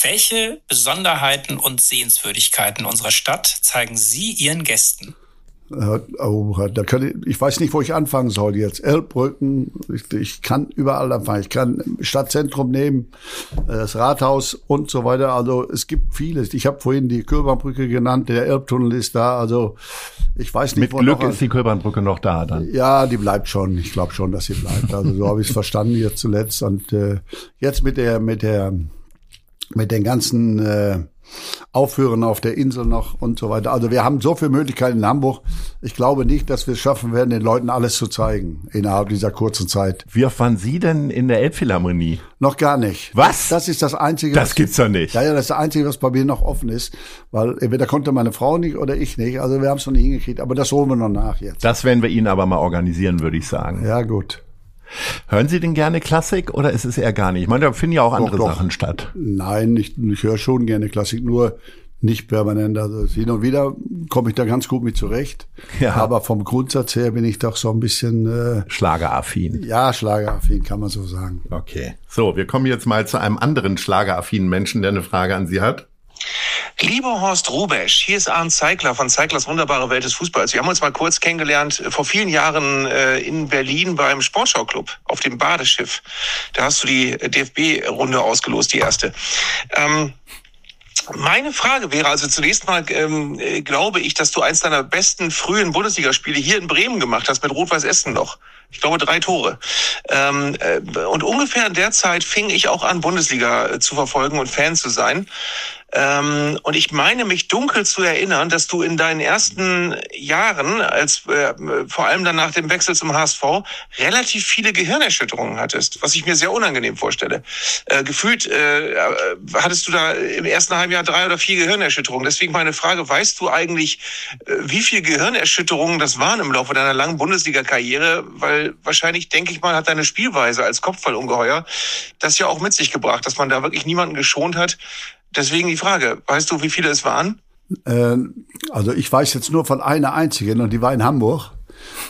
Welche Besonderheiten und Sehenswürdigkeiten unserer Stadt zeigen Sie Ihren Gästen? Oh, da kann ich, ich weiß nicht, wo ich anfangen soll jetzt. Elbbrücken, ich, ich kann überall anfangen. Ich kann Stadtzentrum nehmen, das Rathaus und so weiter. Also es gibt vieles. Ich habe vorhin die Köbernbrücke genannt, der Elbtunnel ist da. Also ich weiß nicht, Mit Glück ist die Köbernbrücke noch da dann. Ja, die bleibt schon. Ich glaube schon, dass sie bleibt. Also so habe ich es verstanden jetzt zuletzt. Und äh, jetzt mit der, mit der, mit den ganzen äh, aufhören auf der Insel noch und so weiter. Also wir haben so viele Möglichkeiten in Hamburg. Ich glaube nicht, dass wir es schaffen werden, den Leuten alles zu zeigen innerhalb dieser kurzen Zeit. Wie oft waren Sie denn in der Elbphilharmonie? Noch gar nicht. Was? Das ist das Einzige. Das was, gibt's doch nicht. Ja, ja, das ist das Einzige, was bei mir noch offen ist, weil entweder konnte meine Frau nicht oder ich nicht. Also wir haben es noch nicht hingekriegt, aber das holen wir noch nach jetzt. Das werden wir Ihnen aber mal organisieren, würde ich sagen. Ja, gut. Hören Sie denn gerne Klassik oder ist es eher gar nicht? Ich meine, da finden ja auch andere doch, doch. Sachen statt. Nein, ich, ich höre schon gerne Klassik, nur nicht permanent. Also hin und wieder komme ich da ganz gut mit zurecht. Ja. Aber vom Grundsatz her bin ich doch so ein bisschen äh, Schlageraffin. Ja, Schlageraffin kann man so sagen. Okay. So, wir kommen jetzt mal zu einem anderen schlageraffinen Menschen, der eine Frage an Sie hat. Lieber Horst Rubesch, hier ist Arndt Zeigler von Zeiglers Wunderbare Welt des Fußballs. Wir haben uns mal kurz kennengelernt äh, vor vielen Jahren äh, in Berlin beim Sportschauclub auf dem Badeschiff. Da hast du die DFB-Runde ausgelost, die erste. Ähm, meine Frage wäre also zunächst mal, ähm, äh, glaube ich, dass du eins deiner besten frühen Bundesligaspiele hier in Bremen gemacht hast mit Rot-Weiß Essen noch. Ich glaube drei Tore. Ähm, äh, und ungefähr in der Zeit fing ich auch an, Bundesliga äh, zu verfolgen und Fan zu sein. Ähm, und ich meine mich dunkel zu erinnern, dass du in deinen ersten Jahren, als äh, vor allem dann nach dem Wechsel zum HSV, relativ viele Gehirnerschütterungen hattest, was ich mir sehr unangenehm vorstelle. Äh, gefühlt äh, hattest du da im ersten halben Jahr drei oder vier Gehirnerschütterungen. Deswegen meine Frage, weißt du eigentlich, äh, wie viel Gehirnerschütterungen das waren im Laufe deiner langen Bundesliga-Karriere? Weil wahrscheinlich, denke ich mal, hat deine Spielweise als Kopfballungeheuer das ja auch mit sich gebracht, dass man da wirklich niemanden geschont hat, Deswegen die Frage, weißt du, wie viele es waren? Äh, also ich weiß jetzt nur von einer einzigen und die war in Hamburg.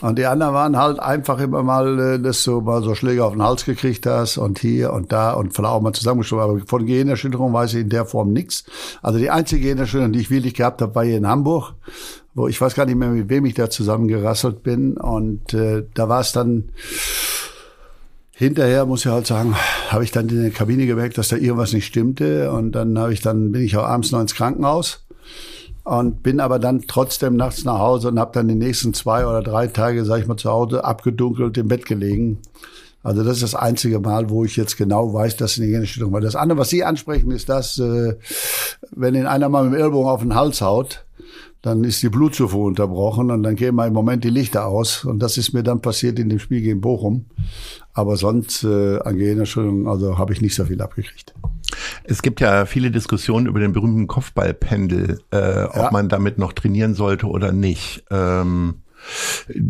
Und die anderen waren halt einfach immer mal, äh, dass du mal so Schläge auf den Hals gekriegt hast und hier und da und vielleicht auch mal zusammengeschoben. Aber von Gehirnerschütterung weiß ich in der Form nichts. Also die einzige Gehirnerschütterung, die ich wirklich gehabt habe, war hier in Hamburg, wo ich weiß gar nicht mehr, mit wem ich da zusammengerasselt bin. Und äh, da war es dann Hinterher muss ich halt sagen, habe ich dann in der Kabine gemerkt, dass da irgendwas nicht stimmte und dann habe ich dann bin ich auch abends noch ins Krankenhaus und bin aber dann trotzdem nachts nach Hause und habe dann die nächsten zwei oder drei Tage, sag ich mal, zu Hause abgedunkelt im Bett gelegen. Also das ist das einzige Mal, wo ich jetzt genau weiß, dass eine Gehirnerschütterung war. Das andere, was Sie ansprechen, ist, dass äh, wenn Ihnen einer mal mit dem Ellbogen auf den Hals haut, dann ist die Blutzufuhr unterbrochen und dann gehen mal im Moment die Lichter aus. Und das ist mir dann passiert in dem Spiel gegen Bochum. Aber sonst äh, an Gehirnerschütterung, also habe ich nicht so viel abgekriegt. Es gibt ja viele Diskussionen über den berühmten Kopfballpendel, äh, ja. ob man damit noch trainieren sollte oder nicht. Ähm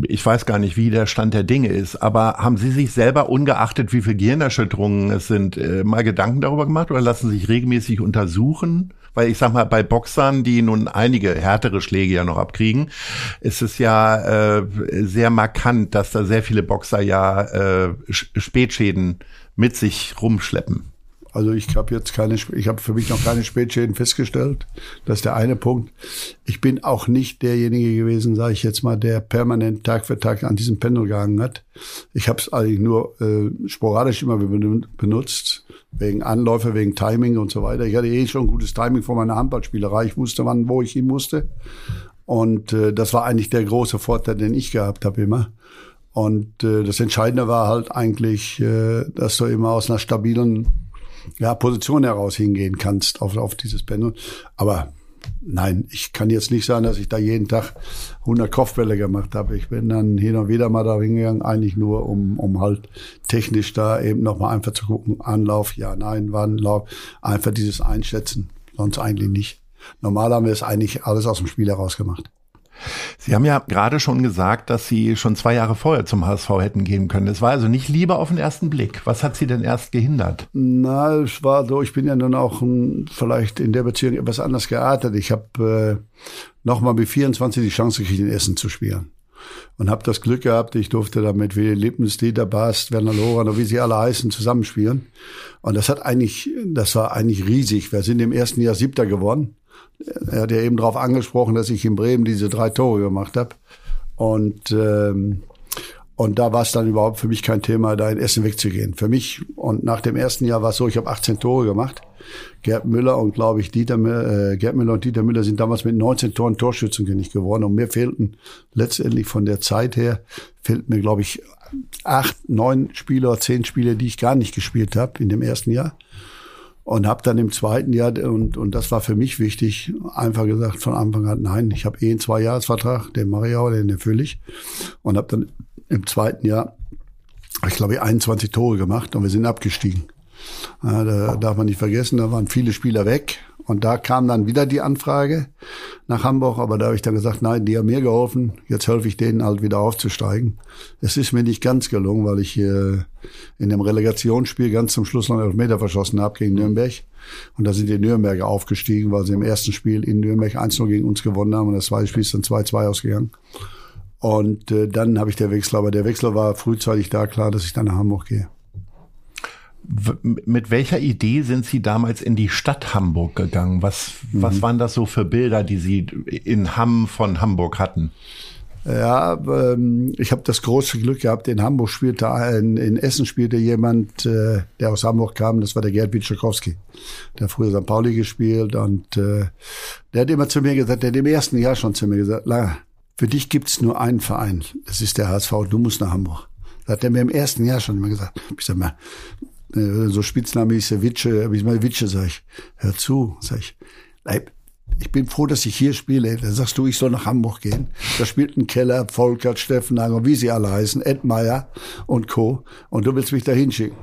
ich weiß gar nicht, wie der Stand der Dinge ist, aber haben Sie sich selber, ungeachtet wie viele Gehirnerschütterungen es sind, äh, mal Gedanken darüber gemacht oder lassen sich regelmäßig untersuchen? Weil ich sag mal, bei Boxern, die nun einige härtere Schläge ja noch abkriegen, ist es ja äh, sehr markant, dass da sehr viele Boxer ja äh, Spätschäden mit sich rumschleppen. Also ich habe jetzt keine, ich habe für mich noch keine Spätschäden festgestellt. Das ist der eine Punkt. Ich bin auch nicht derjenige gewesen, sage ich jetzt mal, der permanent Tag für Tag an diesem Pendel gehangen hat. Ich habe es eigentlich nur äh, sporadisch immer benutzt, wegen Anläufe, wegen Timing und so weiter. Ich hatte eh schon gutes Timing vor meiner Handballspielerei. Ich wusste, wann, wo ich hin musste. Und äh, das war eigentlich der große Vorteil, den ich gehabt habe immer. Und äh, das Entscheidende war halt eigentlich, äh, dass du immer aus einer stabilen ja, Position heraus hingehen kannst auf, auf dieses Pendel. Aber nein, ich kann jetzt nicht sagen, dass ich da jeden Tag 100 Kopfbälle gemacht habe. Ich bin dann hin und wieder mal da hingegangen, eigentlich nur, um, um halt technisch da eben nochmal einfach zu gucken, Anlauf, ja, nein, wann, Lauf, einfach dieses Einschätzen, sonst eigentlich nicht. Normal haben wir es eigentlich alles aus dem Spiel heraus gemacht. Sie haben ja gerade schon gesagt, dass Sie schon zwei Jahre vorher zum HSV hätten gehen können. Es war also nicht lieber auf den ersten Blick. Was hat Sie denn erst gehindert? Na, es war so, ich bin ja nun auch vielleicht in der Beziehung etwas anders geartet. Ich habe äh, nochmal mit 24 die Chance gekriegt, in Essen zu spielen. Und habe das Glück gehabt, ich durfte da mit Willi Lippens, Dieter Bast, Werner Loran wie sie alle heißen, zusammenspielen. Und das hat eigentlich, das war eigentlich riesig. Wir sind im ersten Jahr Siebter geworden. Er hat ja eben darauf angesprochen, dass ich in Bremen diese drei Tore gemacht habe. Und, ähm, und da war es dann überhaupt für mich kein Thema, da in Essen wegzugehen. Für mich, und nach dem ersten Jahr war es so, ich habe 18 Tore gemacht. Gerd Müller und glaube ich Dieter äh, Gerd Müller und Dieter Müller sind damals mit 19 Toren Torschützenkönig geworden und mir fehlten letztendlich von der Zeit her fehlt mir glaube ich acht, neun Spieler, zehn Spieler, die ich gar nicht gespielt habe in dem ersten Jahr und habe dann im zweiten Jahr und und das war für mich wichtig einfach gesagt von Anfang an nein ich habe eh einen zwei Jahresvertrag den mache ich auch den erfülle ich. Und habe dann im zweiten Jahr ich glaube 21 Tore gemacht und wir sind abgestiegen Da darf man nicht vergessen, da waren viele Spieler weg. Und da kam dann wieder die Anfrage nach Hamburg, aber da habe ich dann gesagt, nein, die haben mir geholfen, jetzt helfe ich denen halt wieder aufzusteigen. Es ist mir nicht ganz gelungen, weil ich äh, in dem Relegationsspiel ganz zum Schluss noch einen Meter verschossen habe gegen Nürnberg. Und da sind die Nürnberger aufgestiegen, weil sie im ersten Spiel in Nürnberg 1-0 gegen uns gewonnen haben und das zweite Spiel ist dann 2-2 ausgegangen. Und äh, dann habe ich der Wechsel, aber der Wechsel war frühzeitig da klar, dass ich dann nach Hamburg gehe mit welcher Idee sind Sie damals in die Stadt Hamburg gegangen? Was, mhm. was waren das so für Bilder, die Sie in Hamm von Hamburg hatten? Ja, ähm, ich habe das große Glück gehabt, in Hamburg spielte, in, in Essen spielte jemand, äh, der aus Hamburg kam, das war der Gerd Witschakowski. Der hat früher St. Pauli gespielt und äh, der hat immer zu mir gesagt, der hat im ersten Jahr schon zu mir gesagt, La, für dich gibt's nur einen Verein, das ist der HSV, du musst nach Hamburg. Das hat er mir im ersten Jahr schon immer gesagt. Ich sag mal, so Spitzname ist ja Witsche, wie ich mal Witsche, sag ich, hör zu, sag ich, ich bin froh, dass ich hier spiele. Da sagst du, ich soll nach Hamburg gehen. Da spielten Keller, Volkert, Steffenhager, wie sie alle heißen, Ed Meyer und Co. Und du willst mich da hinschicken.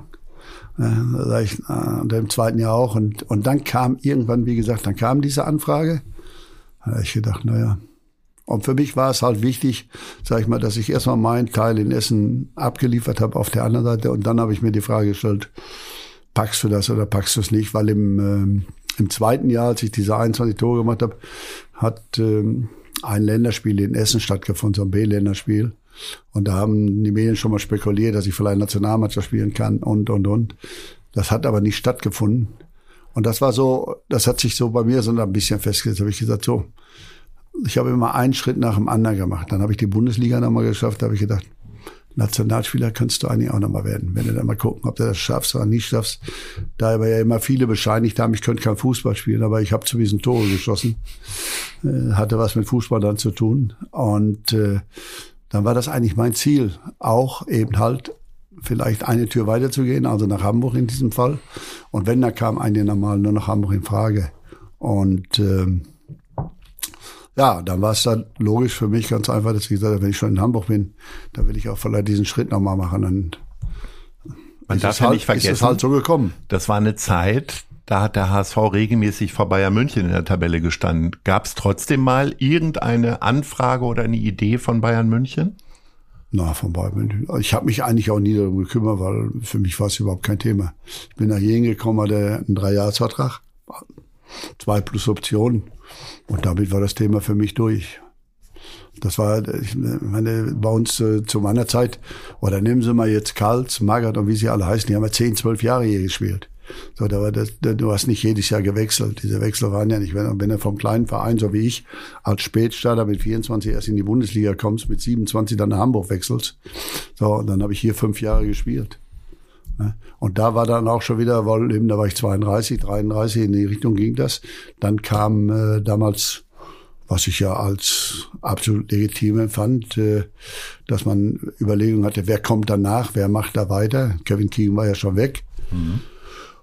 Da sag ich, und im zweiten Jahr auch. Und, und dann kam irgendwann, wie gesagt, dann kam diese Anfrage. Da habe ich gedacht, naja, und für mich war es halt wichtig, sag ich mal, dass ich erstmal meinen Teil in Essen abgeliefert habe auf der anderen Seite. Und dann habe ich mir die Frage gestellt, packst du das oder packst du es nicht? Weil im, ähm, im zweiten Jahr, als ich diese 21 Tore gemacht habe, hat ähm, ein Länderspiel in Essen stattgefunden, so ein B-Länderspiel. Und da haben die Medien schon mal spekuliert, dass ich vielleicht Nationalmannschaft spielen kann und, und, und. Das hat aber nicht stattgefunden. Und das war so, das hat sich so bei mir so ein bisschen festgesetzt. Da habe ich gesagt, so, ich habe immer einen Schritt nach dem anderen gemacht. Dann habe ich die Bundesliga nochmal geschafft. Da habe ich gedacht, Nationalspieler kannst du eigentlich auch nochmal werden. Wenn du dann mal gucken, ob du das schaffst oder nicht schaffst. Da aber ja immer viele bescheinigt haben, ich könnte kein Fußball spielen, aber ich habe zu diesen Tore geschossen. Äh, hatte was mit Fußball dann zu tun. Und äh, dann war das eigentlich mein Ziel, auch eben halt vielleicht eine Tür weiterzugehen, also nach Hamburg in diesem Fall. Und wenn, da kam eine normal nur nach Hamburg in Frage. Und ähm, ja, dann war es dann logisch für mich ganz einfach, dass ich gesagt habe, wenn ich schon in Hamburg bin, dann will ich auch vielleicht diesen Schritt nochmal machen. Und Man darf ja halt, nicht vergessen, ist es halt so gekommen. Das war eine Zeit, da hat der HSV regelmäßig vor Bayern München in der Tabelle gestanden. Gab es trotzdem mal irgendeine Anfrage oder eine Idee von Bayern München? Na, von Bayern München. Ich habe mich eigentlich auch nie darum gekümmert, weil für mich war es überhaupt kein Thema. Ich bin nach hier hingekommen, hatte einen Dreijahresvertrag, zwei plus Optionen. Und damit war das Thema für mich durch. Das war, ich meine, bei uns äh, zu meiner Zeit, oder nehmen Sie mal jetzt Karls, Magath und wie sie alle heißen, die haben ja 10, 12 Jahre hier gespielt. So, da war das, du hast nicht jedes Jahr gewechselt. Diese Wechsel waren ja nicht, wenn, wenn du vom kleinen Verein, so wie ich, als Spätstarter mit 24 erst in die Bundesliga kommst, mit 27 dann nach Hamburg wechselst. So, dann habe ich hier fünf Jahre gespielt. Ne? Und da war dann auch schon wieder, weil eben da war ich 32, 33, in die Richtung ging das. Dann kam äh, damals, was ich ja als absolut legitim empfand, äh, dass man Überlegungen hatte, wer kommt danach, wer macht da weiter. Kevin Keegan war ja schon weg. Mhm.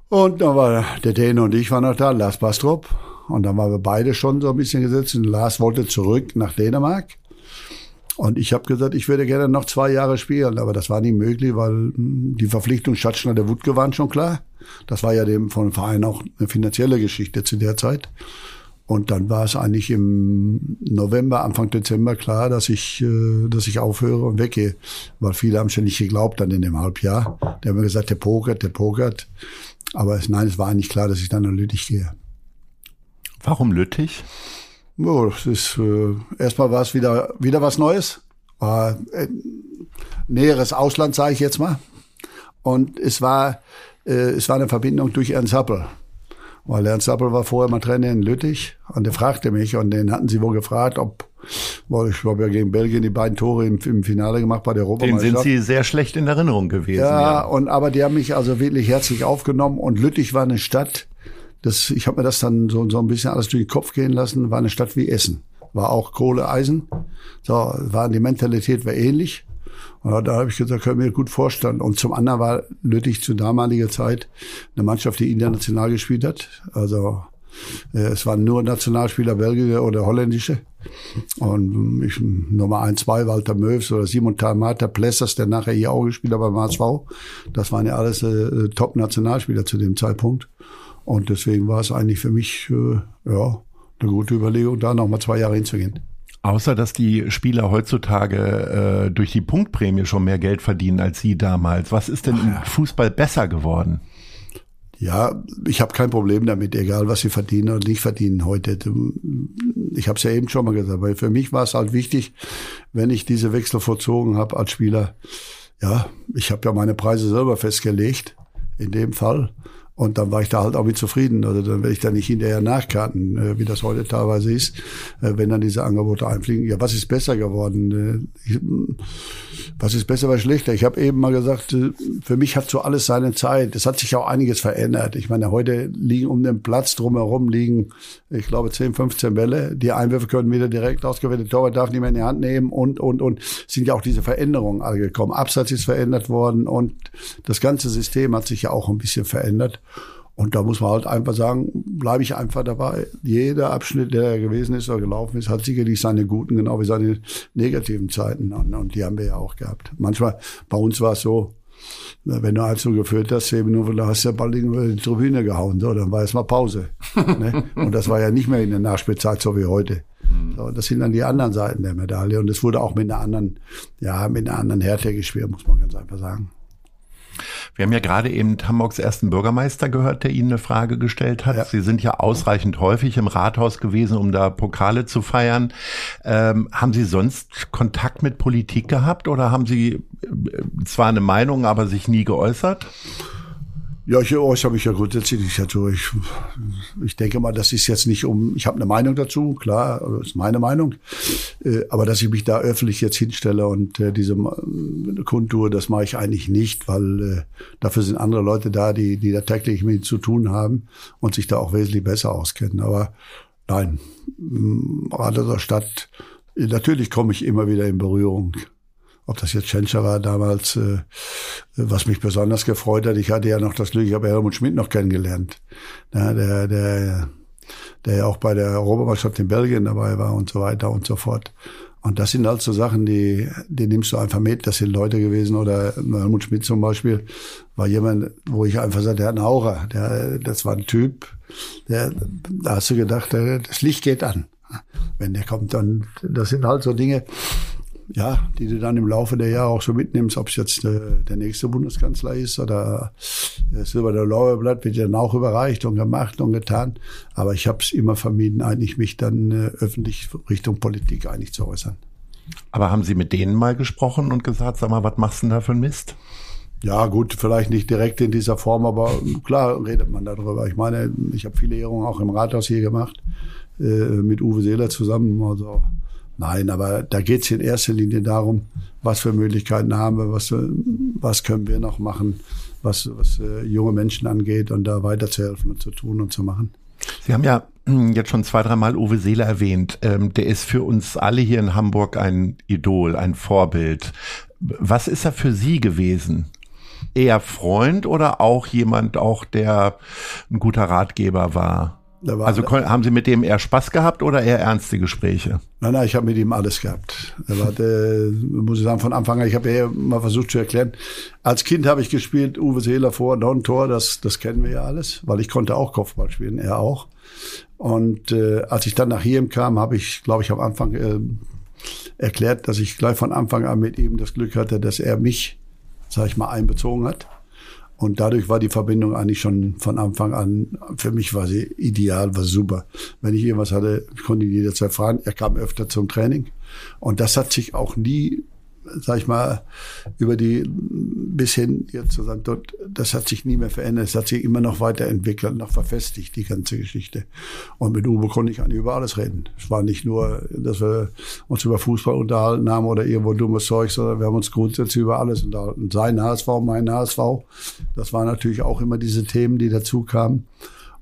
Und dann war der Däne und ich waren noch da, Lars Bastrop. Und dann waren wir beide schon so ein bisschen gesetzt. Und Lars wollte zurück nach Dänemark. Und ich habe gesagt, ich würde gerne noch zwei Jahre spielen, aber das war nicht möglich, weil hm, die Verpflichtung Schatzschner der Wutke waren schon klar. Das war ja dem von Verein auch eine finanzielle Geschichte zu der Zeit. Und dann war es eigentlich im November, Anfang Dezember klar, dass ich, äh, dass ich aufhöre und weggehe. Weil viele haben schon nicht geglaubt dann in dem Halbjahr. Die haben mir gesagt, der pokert, der pokert. Aber es, nein, es war eigentlich klar, dass ich dann nach Lüttich gehe. Warum Lüttich? Ja, das ist, äh, erstmal war es wieder, wieder was Neues. War äh, näheres Ausland, sage ich jetzt mal. Und es war, äh, es war eine Verbindung durch Ernst Happel. Weil Ernst Happel war vorher mal Trainer in Lüttich und der fragte mich und den hatten sie wohl gefragt, ob, weil ich habe ja gegen Belgien die beiden Tore im, im Finale gemacht bei der Europameisterschaft. Den sind sie sehr schlecht in Erinnerung gewesen. Ja, ja, und aber die haben mich also wirklich herzlich aufgenommen und Lüttich war eine Stadt, das, ich habe mir das dann so, so ein bisschen alles durch den Kopf gehen lassen. War eine Stadt wie Essen. War auch Kohle, Eisen. So, war, die Mentalität war ähnlich. Und da habe ich gesagt, können wir gut vorstellen. Und zum anderen war Lüttich zu damaliger Zeit eine Mannschaft, die international gespielt hat. Also Äh, es waren nur Nationalspieler, belgische oder holländische. Und ich, Nummer eins, zwei, Walter Möws oder Simon Talmata, Plessers, der nachher hier auch gespielt hat beim HSV. Das waren ja alles äh, Top-Nationalspieler zu dem Zeitpunkt. Und deswegen war es eigentlich für mich, äh, ja, eine gute Überlegung, da nochmal zwei Jahre hinzugehen. Außer dass die Spieler heutzutage äh, durch die Punktprämie schon mehr Geld verdienen als Sie damals. Was ist denn im Fußball besser geworden? Ja, ich habe kein Problem damit, egal was sie verdienen oder nicht verdienen heute. Ich habe es ja eben schon mal gesagt, weil für mich war es halt wichtig, wenn ich diese Wechsel vollzogen habe als Spieler. Ja, ich habe ja meine Preise selber festgelegt, in dem Fall. Und dann war ich da halt auch mit zufrieden. Also dann werde ich da nicht hinterher nachkarten, äh, wie das heute teilweise ist, äh, wenn dann diese Angebote einfliegen. Ja, was ist besser geworden? Äh, was ist besser, was schlechter? Ich habe eben mal gesagt, für mich hat so alles seine Zeit. Es hat sich auch einiges verändert. Ich meine, heute liegen um den Platz drumherum liegen, ich glaube, 10, 15 Bälle. Die Einwürfe können wieder direkt ausgewählt. Der Torwart darf nicht mehr in die Hand nehmen und, und, und. Sind ja auch diese Veränderungen alle gekommen. Absatz ist verändert worden und das ganze System hat sich ja auch ein bisschen verändert. Und da muss man halt einfach sagen, bleibe ich einfach dabei. Jeder Abschnitt, der gewesen ist oder gelaufen ist, hat sicherlich seine guten, genau wie seine negativen Zeiten. Und, und die haben wir ja auch gehabt. Manchmal, bei uns war es so, wenn du eins so geführt hast, zehn Minuten, dann hast du ja bald in die Tribüne gehauen. So, dann war erstmal Pause. ne? Und das war ja nicht mehr in der Nachspielzeit so wie heute. Mhm. So, das sind dann die anderen Seiten der Medaille. Und es wurde auch mit einer anderen, ja, mit einer anderen Härte gespielt, muss man ganz einfach sagen. Wir haben ja gerade eben Hamburgs ersten Bürgermeister gehört, der Ihnen eine Frage gestellt hat. Ja. Sie sind ja ausreichend häufig im Rathaus gewesen, um da Pokale zu feiern. Ähm, haben Sie sonst Kontakt mit Politik gehabt oder haben Sie äh, zwar eine Meinung, aber sich nie geäußert? Ja, ich äußere mich ja grundsätzlich dazu. Ich, ich denke mal, das ist jetzt nicht um, ich habe eine Meinung dazu, klar, das ist meine Meinung. Äh, aber dass ich mich da öffentlich jetzt hinstelle und äh, diese äh, Kundtour, das mache ich eigentlich nicht, weil dafür sind andere Leute da, die, die da täglich mit zu tun haben und sich da auch wesentlich besser auskennen. Aber nein, Rat der Stadt, natürlich komme ich immer wieder in Berührung ob das jetzt Tschentscher war damals, äh, was mich besonders gefreut hat. Ich hatte ja noch das Glück, ich habe Helmut Schmidt noch kennengelernt. Ja, der, der, der ja auch bei der Europameisterschaft in Belgien dabei war und so weiter und so fort. Und das sind halt so Sachen, die, die nimmst du einfach mit. Das sind Leute gewesen oder Helmut Schmidt zum Beispiel war jemand, wo ich einfach sagte, der hat eine Aura. Der, das war ein Typ, der, da hast du gedacht, das Licht geht an. Wenn der kommt, dann, das sind halt so Dinge, ja, die du dann im Laufe der Jahre auch so mitnimmst, ob es jetzt äh, der nächste Bundeskanzler ist oder äh, Silber der Lauerblatt wird dann auch überreicht und gemacht und getan. Aber ich habe es immer vermieden, eigentlich mich dann äh, öffentlich Richtung Politik eigentlich zu äußern. Aber haben Sie mit denen mal gesprochen und gesagt, sag mal, was machst du denn da für ein Mist? Ja, gut, vielleicht nicht direkt in dieser Form, aber klar redet man darüber. Ich meine, ich habe viele Ehrungen auch im Rathaus hier gemacht, äh, mit Uwe Seeler zusammen. Also Nein, aber da geht es in erster Linie darum, was für Möglichkeiten haben wir, was, was können wir noch machen, was, was äh, junge Menschen angeht und da weiterzuhelfen und zu tun und zu machen. Sie haben ja hm, jetzt schon zwei, dreimal Uwe Seeler erwähnt. Ähm, der ist für uns alle hier in Hamburg ein Idol, ein Vorbild. Was ist er für Sie gewesen? Eher Freund oder auch jemand, auch der ein guter Ratgeber war? Also haben Sie mit dem eher Spaß gehabt oder eher ernste Gespräche? Nein, nein, ich habe mit ihm alles gehabt. Er war, der, muss ich sagen, von Anfang an, ich habe ja mal versucht zu erklären, als Kind habe ich gespielt, Uwe Seeler vor, Don-Tor, das, das kennen wir ja alles, weil ich konnte auch Kopfball spielen, er auch. Und äh, als ich dann nach hier kam, habe ich, glaube ich, am Anfang äh, erklärt, dass ich gleich von Anfang an mit ihm das Glück hatte, dass er mich, sag ich mal, einbezogen hat und dadurch war die Verbindung eigentlich schon von Anfang an, für mich war sie ideal, war super. Wenn ich irgendwas hatte, konnte ich jederzeit fragen. Er kam öfter zum Training. Und das hat sich auch nie sag ich mal, über die bis hin jetzt zusammen dort, das hat sich nie mehr verändert. Es hat sich immer noch weiterentwickelt, noch verfestigt, die ganze Geschichte. Und mit Uwe konnte ich eigentlich über alles reden. Es war nicht nur, dass wir uns über Fußball unterhalten haben oder irgendwo dummes Zeug, sondern wir haben uns grundsätzlich über alles unterhalten. Sein HSV, mein HSV. Das waren natürlich auch immer diese Themen, die dazu kamen.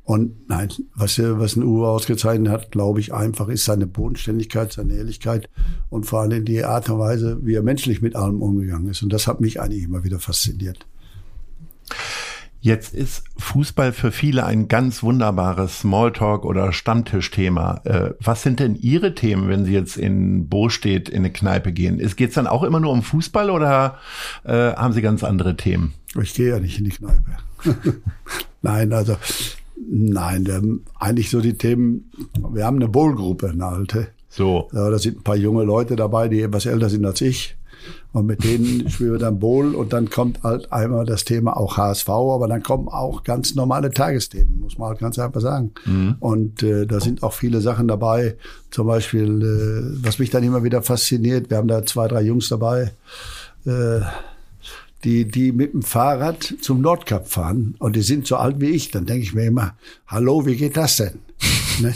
Und nein, was, was ein Uwe ausgezeichnet hat, glaube ich, einfach ist seine Bodenständigkeit, seine Ehrlichkeit und vor allem die Art und Weise, wie er menschlich mit allem umgegangen ist. Und das hat mich eigentlich immer wieder fasziniert. Jetzt ist Fußball für viele ein ganz wunderbares Smalltalk- oder Stammtischthema. Äh, was sind denn Ihre Themen, wenn Sie jetzt in Bostedt in eine Kneipe gehen? Geht es dann auch immer nur um Fußball oder äh, haben Sie ganz andere Themen? Ich gehe ja nicht in die Kneipe. nein, also nein, wir haben eigentlich so die Themen, wir haben eine Bowl-Gruppe, eine alte. So. Ja, da sind ein paar junge Leute dabei, die etwas älter sind als ich. Und mit denen spielen wir dann Bowl und dann kommt halt einmal das Thema auch HSV, aber dann kommen auch ganz normale Tagesthemen, muss man halt ganz einfach sagen. Mhm. Und äh, da sind auch viele Sachen dabei, zum Beispiel, äh, was mich dann immer wieder fasziniert, wir haben da zwei, drei Jungs dabei, äh, die, die mit dem Fahrrad zum Nordkap fahren und die sind so alt wie ich, dann denke ich mir immer, hallo, wie geht das denn? ne?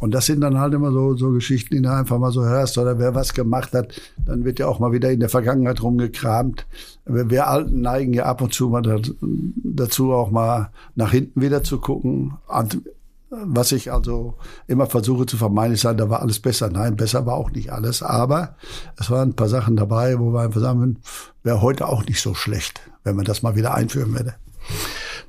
Und das sind dann halt immer so, so Geschichten, die du einfach mal so hörst oder wer was gemacht hat, dann wird ja auch mal wieder in der Vergangenheit rumgekramt. Wir Alten neigen ja ab und zu mal dazu, auch mal nach hinten wieder zu gucken. Was ich also immer versuche zu vermeiden, ist, da war alles besser. Nein, besser war auch nicht alles. Aber es waren ein paar Sachen dabei, wo wir einfach sagen, wäre heute auch nicht so schlecht, wenn man das mal wieder einführen würde.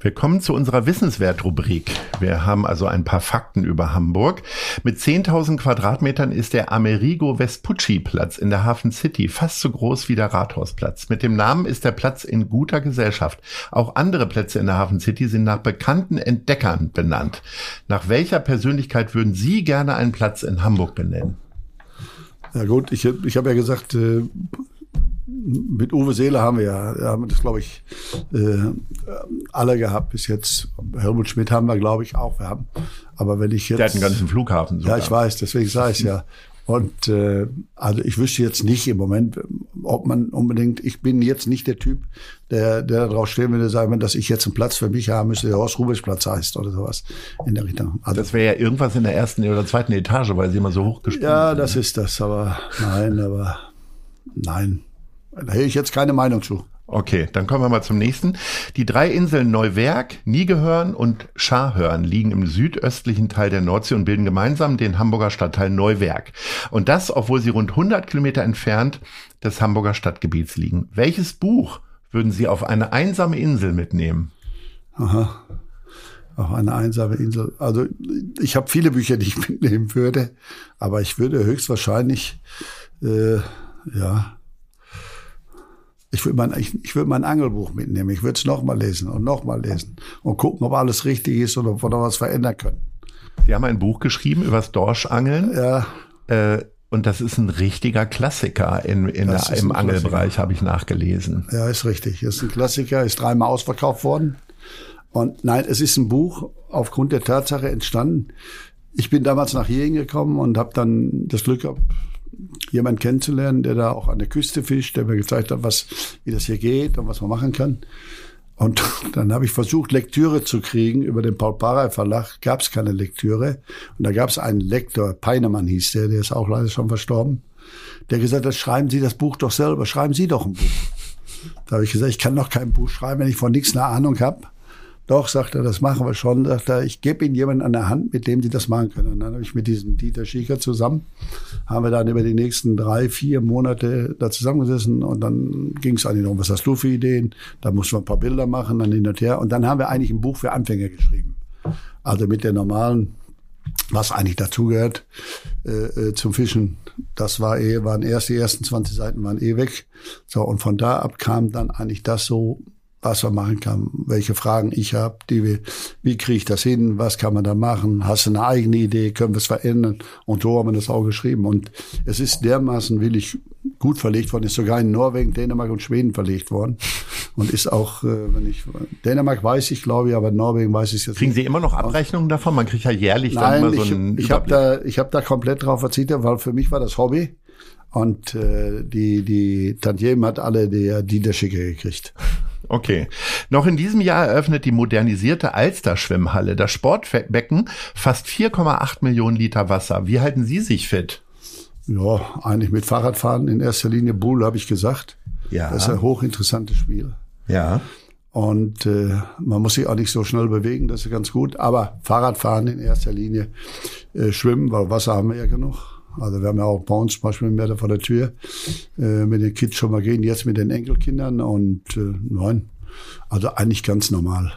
Wir kommen zu unserer Wissenswert-Rubrik. Wir haben also ein paar Fakten über Hamburg. Mit 10.000 Quadratmetern ist der Amerigo Vespucci Platz in der Hafen City fast so groß wie der Rathausplatz. Mit dem Namen ist der Platz in guter Gesellschaft. Auch andere Plätze in der Hafen City sind nach bekannten Entdeckern benannt. Nach welcher Persönlichkeit würden Sie gerne einen Platz in Hamburg benennen? Ja gut, ich, ich habe ja gesagt, äh, mit Uwe Seele haben wir ja, haben das glaube ich äh, alle gehabt bis jetzt. Helmut Schmidt haben wir glaube ich auch. Wir haben, aber wenn ich jetzt, der hat einen ganzen Flughafen. Sogar. Ja, ich weiß, deswegen sage ich ja. Und äh, also ich wüsste jetzt nicht im Moment, ob man unbedingt, ich bin jetzt nicht der Typ, der, der darauf stehen würde, sagen, dass ich jetzt einen Platz für mich haben müsste, der Horst Rubisch Platz heißt oder sowas in der Richtung. Also, das wäre ja irgendwas in der ersten oder zweiten Etage, weil sie immer so hoch gesprungen Ja, das ist das, aber nein, aber nein. Da hätte ich jetzt keine Meinung zu. Okay, dann kommen wir mal zum nächsten. Die drei Inseln Neuwerk, Niegehörn und Scharhörn liegen im südöstlichen Teil der Nordsee und bilden gemeinsam den Hamburger Stadtteil Neuwerk. Und das, obwohl sie rund 100 Kilometer entfernt des Hamburger Stadtgebiets liegen. Welches Buch würden Sie auf eine einsame Insel mitnehmen? Aha. Auf eine einsame Insel. Also ich habe viele Bücher, die ich mitnehmen würde, aber ich würde höchstwahrscheinlich äh, ja ich würde mein, ich, ich würde mein Angelbuch mitnehmen. Ich würde es nochmal lesen und nochmal lesen und gucken, ob alles richtig ist oder ob wir noch was verändern können. Sie haben ein Buch geschrieben über das Dorschangeln. Ja. Äh, und das ist ein richtiger Klassiker in, in der, im Angelbereich, habe ich nachgelesen. Ja, ist richtig. Das ist ein Klassiker, ist dreimal ausverkauft worden. Und nein, es ist ein Buch aufgrund der Tatsache entstanden. Ich bin damals nach hier hingekommen und habe dann das Glück gehabt, jemand kennenzulernen, der da auch an der Küste fischt, der mir gezeigt hat, was, wie das hier geht und was man machen kann. Und dann habe ich versucht, Lektüre zu kriegen über den Paul Parey Verlag. Gab es keine Lektüre. Und da gab es einen Lektor, Peinemann hieß der, der ist auch leider schon verstorben, der gesagt hat, schreiben Sie das Buch doch selber, schreiben Sie doch ein Buch. Da habe ich gesagt, ich kann doch kein Buch schreiben, wenn ich von nichts eine Ahnung habe. Doch, sagt er, das machen wir schon. Sagt er, ich gebe Ihnen jemanden an der Hand, mit dem Sie das machen können. Und dann habe ich mit diesem Dieter Schieker zusammen, haben wir dann über die nächsten drei, vier Monate da zusammengesessen und dann ging es eigentlich darum, was hast du für Ideen? Da mussten wir ein paar Bilder machen, dann hin und her. Und dann haben wir eigentlich ein Buch für Anfänger geschrieben. Also mit der normalen, was eigentlich dazugehört äh, äh, zum Fischen. Das war eh, waren erst die ersten 20 Seiten waren eh weg. So, und von da ab kam dann eigentlich das so was man machen kann, welche Fragen ich habe, die wir, wie kriege ich das hin, was kann man da machen, hast du eine eigene Idee, können wir es verändern? Und so haben wir das auch geschrieben. Und es ist dermaßen willig gut verlegt worden, ist sogar in Norwegen, Dänemark und Schweden verlegt worden. Und ist auch, äh, wenn ich, Dänemark weiß ich glaube ich, aber Norwegen weiß ich jetzt Kriegen Sie immer noch Abrechnungen davon? Man kriegt ja jährlich Nein, dann immer so einen ich, ich habe da, ich habe da komplett drauf verzichtet, weil für mich war das Hobby. Und äh, die, die Tantiemen hat alle der Dieter Schicke gekriegt. Okay. Noch in diesem Jahr eröffnet die modernisierte Alster-Schwimmhalle. Das Sportbecken fast 4,8 Millionen Liter Wasser. Wie halten Sie sich fit? Ja, eigentlich mit Fahrradfahren in erster Linie. Bull habe ich gesagt. Ja. Das ist ein hochinteressantes Spiel. Ja. Und äh, man muss sich auch nicht so schnell bewegen, das ist ganz gut. Aber Fahrradfahren in erster Linie, äh, schwimmen, weil Wasser haben wir ja genug. Also wir haben ja auch bei uns zum Beispiel mehr vor der Tür äh, mit den Kids schon mal gehen, jetzt mit den Enkelkindern und äh, nein, also eigentlich ganz normal.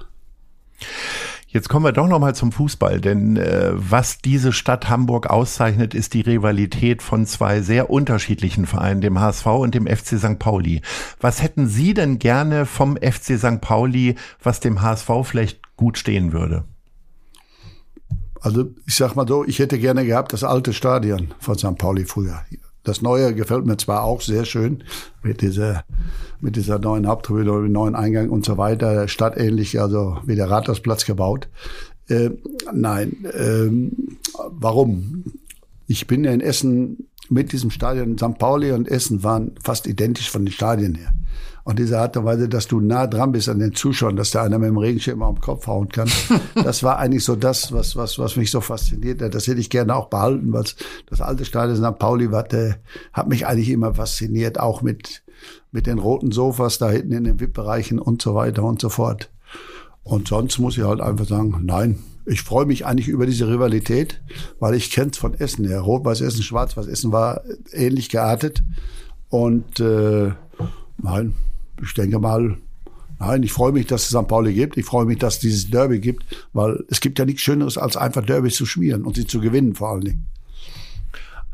Jetzt kommen wir doch noch mal zum Fußball, denn äh, was diese Stadt Hamburg auszeichnet, ist die Rivalität von zwei sehr unterschiedlichen Vereinen, dem HSV und dem FC St. Pauli. Was hätten Sie denn gerne vom FC St. Pauli, was dem HSV vielleicht gut stehen würde? Also ich sag mal so, ich hätte gerne gehabt das alte Stadion von St. Pauli früher. Das neue gefällt mir zwar auch sehr schön mit dieser mit dieser neuen Haupttribüne, dem neuen Eingang und so weiter, stadtähnlich, also wie der Rathausplatz gebaut. Äh, nein, ähm, warum? Ich bin ja in Essen mit diesem Stadion, St. Pauli und Essen waren fast identisch von den Stadien her. Und diese Art und Weise, dass du nah dran bist an den Zuschauern, dass da einer mit dem Regenschirm auf den Kopf hauen kann, das war eigentlich so das, was, was, was mich so fasziniert hat. Das hätte ich gerne auch behalten, weil das alte Stadion St. Pauli war, hat mich eigentlich immer fasziniert, auch mit, mit den roten Sofas da hinten in den VIP-Bereichen und so weiter und so fort. Und sonst muss ich halt einfach sagen, nein, ich freue mich eigentlich über diese Rivalität, weil ich kenne es von Essen her. Rot-Weiß Essen, Schwarz-Weiß Essen war ähnlich geartet. Und äh, nein, ich denke mal, nein, ich freue mich, dass es St. Pauli gibt. Ich freue mich, dass es dieses Derby gibt, weil es gibt ja nichts Schöneres, als einfach Derby zu schmieren und sie zu gewinnen vor allen Dingen.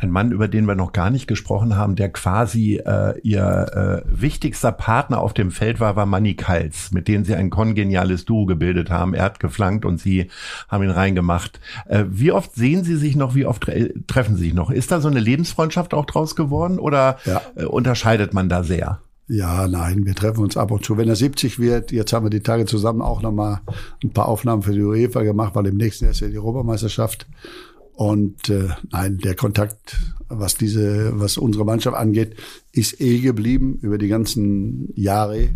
Ein Mann, über den wir noch gar nicht gesprochen haben, der quasi äh, ihr äh, wichtigster Partner auf dem Feld war, war Manny Kals, mit dem sie ein kongeniales Duo gebildet haben. Er hat geflankt und sie haben ihn reingemacht. Äh, wie oft sehen Sie sich noch, wie oft tre treffen Sie sich noch? Ist da so eine Lebensfreundschaft auch draus geworden oder ja. äh, unterscheidet man da sehr? Ja, nein, wir treffen uns ab und zu. Wenn er 70 wird, jetzt haben wir die Tage zusammen auch nochmal ein paar Aufnahmen für die UEFA gemacht, weil im nächsten Jahr ist ja die Europameisterschaft. Und äh, nein, der Kontakt, was diese, was unsere Mannschaft angeht, ist eh geblieben über die ganzen Jahre.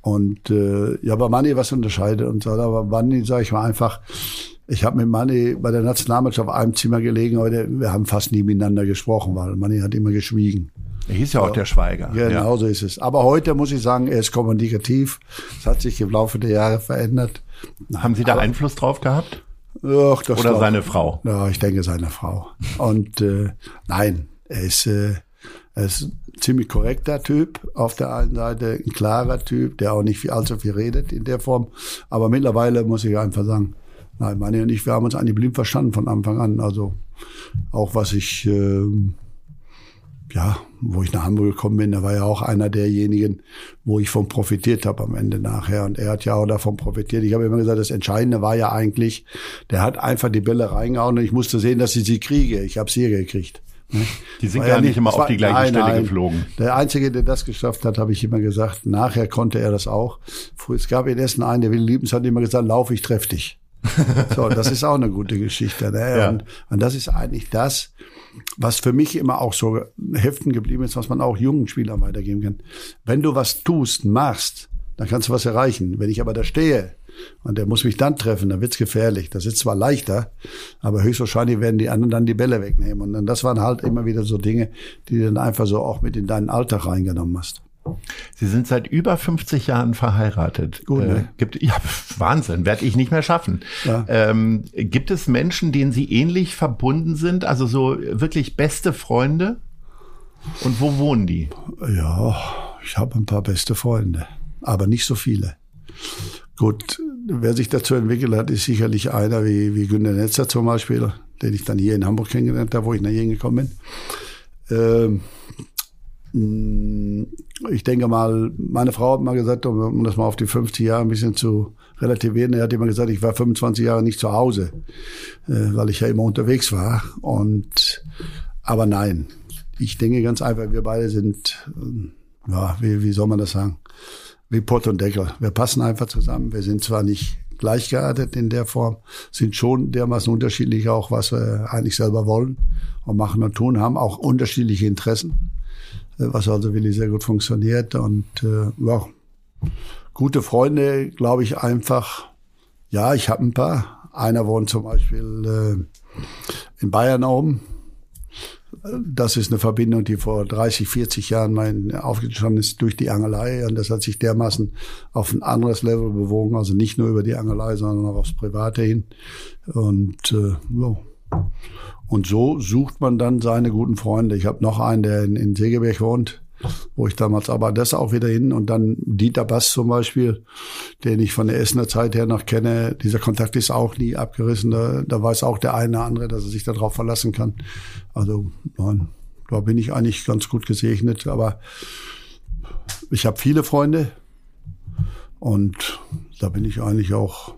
Und äh, ja, bei Manni was unterscheidet und so. Aber Manni, sage ich mal einfach, ich habe mit Manni bei der Nationalmannschaft auf einem Zimmer gelegen, heute wir haben fast nie miteinander gesprochen, weil Manni hat immer geschwiegen. Er hieß ja auch der Schweiger. Genau ja. so ist es. Aber heute muss ich sagen, er ist kommunikativ. Es hat sich im Laufe der Jahre verändert. Haben Sie da Aber, Einfluss drauf gehabt? Ach, das Oder seine Frau? Ja, ich denke seine Frau. Und äh, nein, er ist, äh, er ist ein ziemlich korrekter Typ auf der einen Seite, ein klarer Typ, der auch nicht viel, allzu viel redet in der Form. Aber mittlerweile muss ich einfach sagen, nein, meine und ich, wir haben uns eigentlich blind verstanden von Anfang an. Also auch was ich äh, ja, wo ich nach Hamburg gekommen bin, da war ja auch einer derjenigen, wo ich von profitiert habe am Ende nachher. Und er hat ja auch davon profitiert. Ich habe immer gesagt, das Entscheidende war ja eigentlich, der hat einfach die Bälle reingehauen und ich musste sehen, dass ich sie kriege. Ich habe sie gekriegt. Ne? Die sind war gar ja nicht immer auf die gleiche nein, Stelle nein. geflogen. Der Einzige, der das geschafft hat, habe ich immer gesagt. Nachher konnte er das auch. Es gab in Essen einen, der Willi Liebens hat immer gesagt, lauf, ich treff dich. so, das ist auch eine gute Geschichte. Ne? Ja. Und, und das ist eigentlich das, was für mich immer auch so heften geblieben ist, was man auch jungen Spielern weitergeben kann. Wenn du was tust, machst, dann kannst du was erreichen. Wenn ich aber da stehe und der muss mich dann treffen, dann wird's gefährlich. Das ist zwar leichter, aber höchstwahrscheinlich werden die anderen dann die Bälle wegnehmen. Und dann, das waren halt immer wieder so Dinge, die du dann einfach so auch mit in deinen Alltag reingenommen hast. Sie sind seit über 50 Jahren verheiratet. Gut, ne? äh, gibt, ja, Wahnsinn, werde ich nicht mehr schaffen. Ja. Ähm, gibt es Menschen, denen Sie ähnlich verbunden sind? Also so wirklich beste Freunde? Und wo wohnen die? Ja, ich habe ein paar beste Freunde, aber nicht so viele. Gut, wer sich dazu entwickelt hat, ist sicherlich einer wie, wie Günter Netzer zum Beispiel, den ich dann hier in Hamburg kennengelernt habe, wo ich nach hier gekommen bin. Ähm, hm, ich denke mal, meine Frau hat mal gesagt, um das mal auf die 50 Jahre ein bisschen zu relativieren, er hat immer gesagt, ich war 25 Jahre nicht zu Hause, äh, weil ich ja immer unterwegs war. Und aber nein, ich denke ganz einfach, wir beide sind, äh, ja, wie, wie soll man das sagen, wie Pott und Deckel. Wir passen einfach zusammen. Wir sind zwar nicht gleichgeartet in der Form, sind schon dermaßen unterschiedlich auch, was wir eigentlich selber wollen und machen und tun, haben auch unterschiedliche Interessen was also wirklich sehr gut funktioniert. Und äh, ja, gute Freunde, glaube ich einfach. Ja, ich habe ein paar. Einer wohnt zum Beispiel äh, in Bayern oben. Das ist eine Verbindung, die vor 30, 40 Jahren mein aufgestanden ist durch die Angelei. Und das hat sich dermaßen auf ein anderes Level bewogen. Also nicht nur über die Angelei, sondern auch aufs Private hin. Und äh, ja. Und so sucht man dann seine guten Freunde. Ich habe noch einen, der in, in Segeberg wohnt. wo ich damals aber das auch wieder hin und dann Dieter Bass zum Beispiel, den ich von der Essener Zeit her noch kenne, dieser Kontakt ist auch nie abgerissen. Da, da weiß auch der eine oder andere, dass er sich darauf verlassen kann. Also nein, da bin ich eigentlich ganz gut gesegnet, aber ich habe viele Freunde und da bin ich eigentlich auch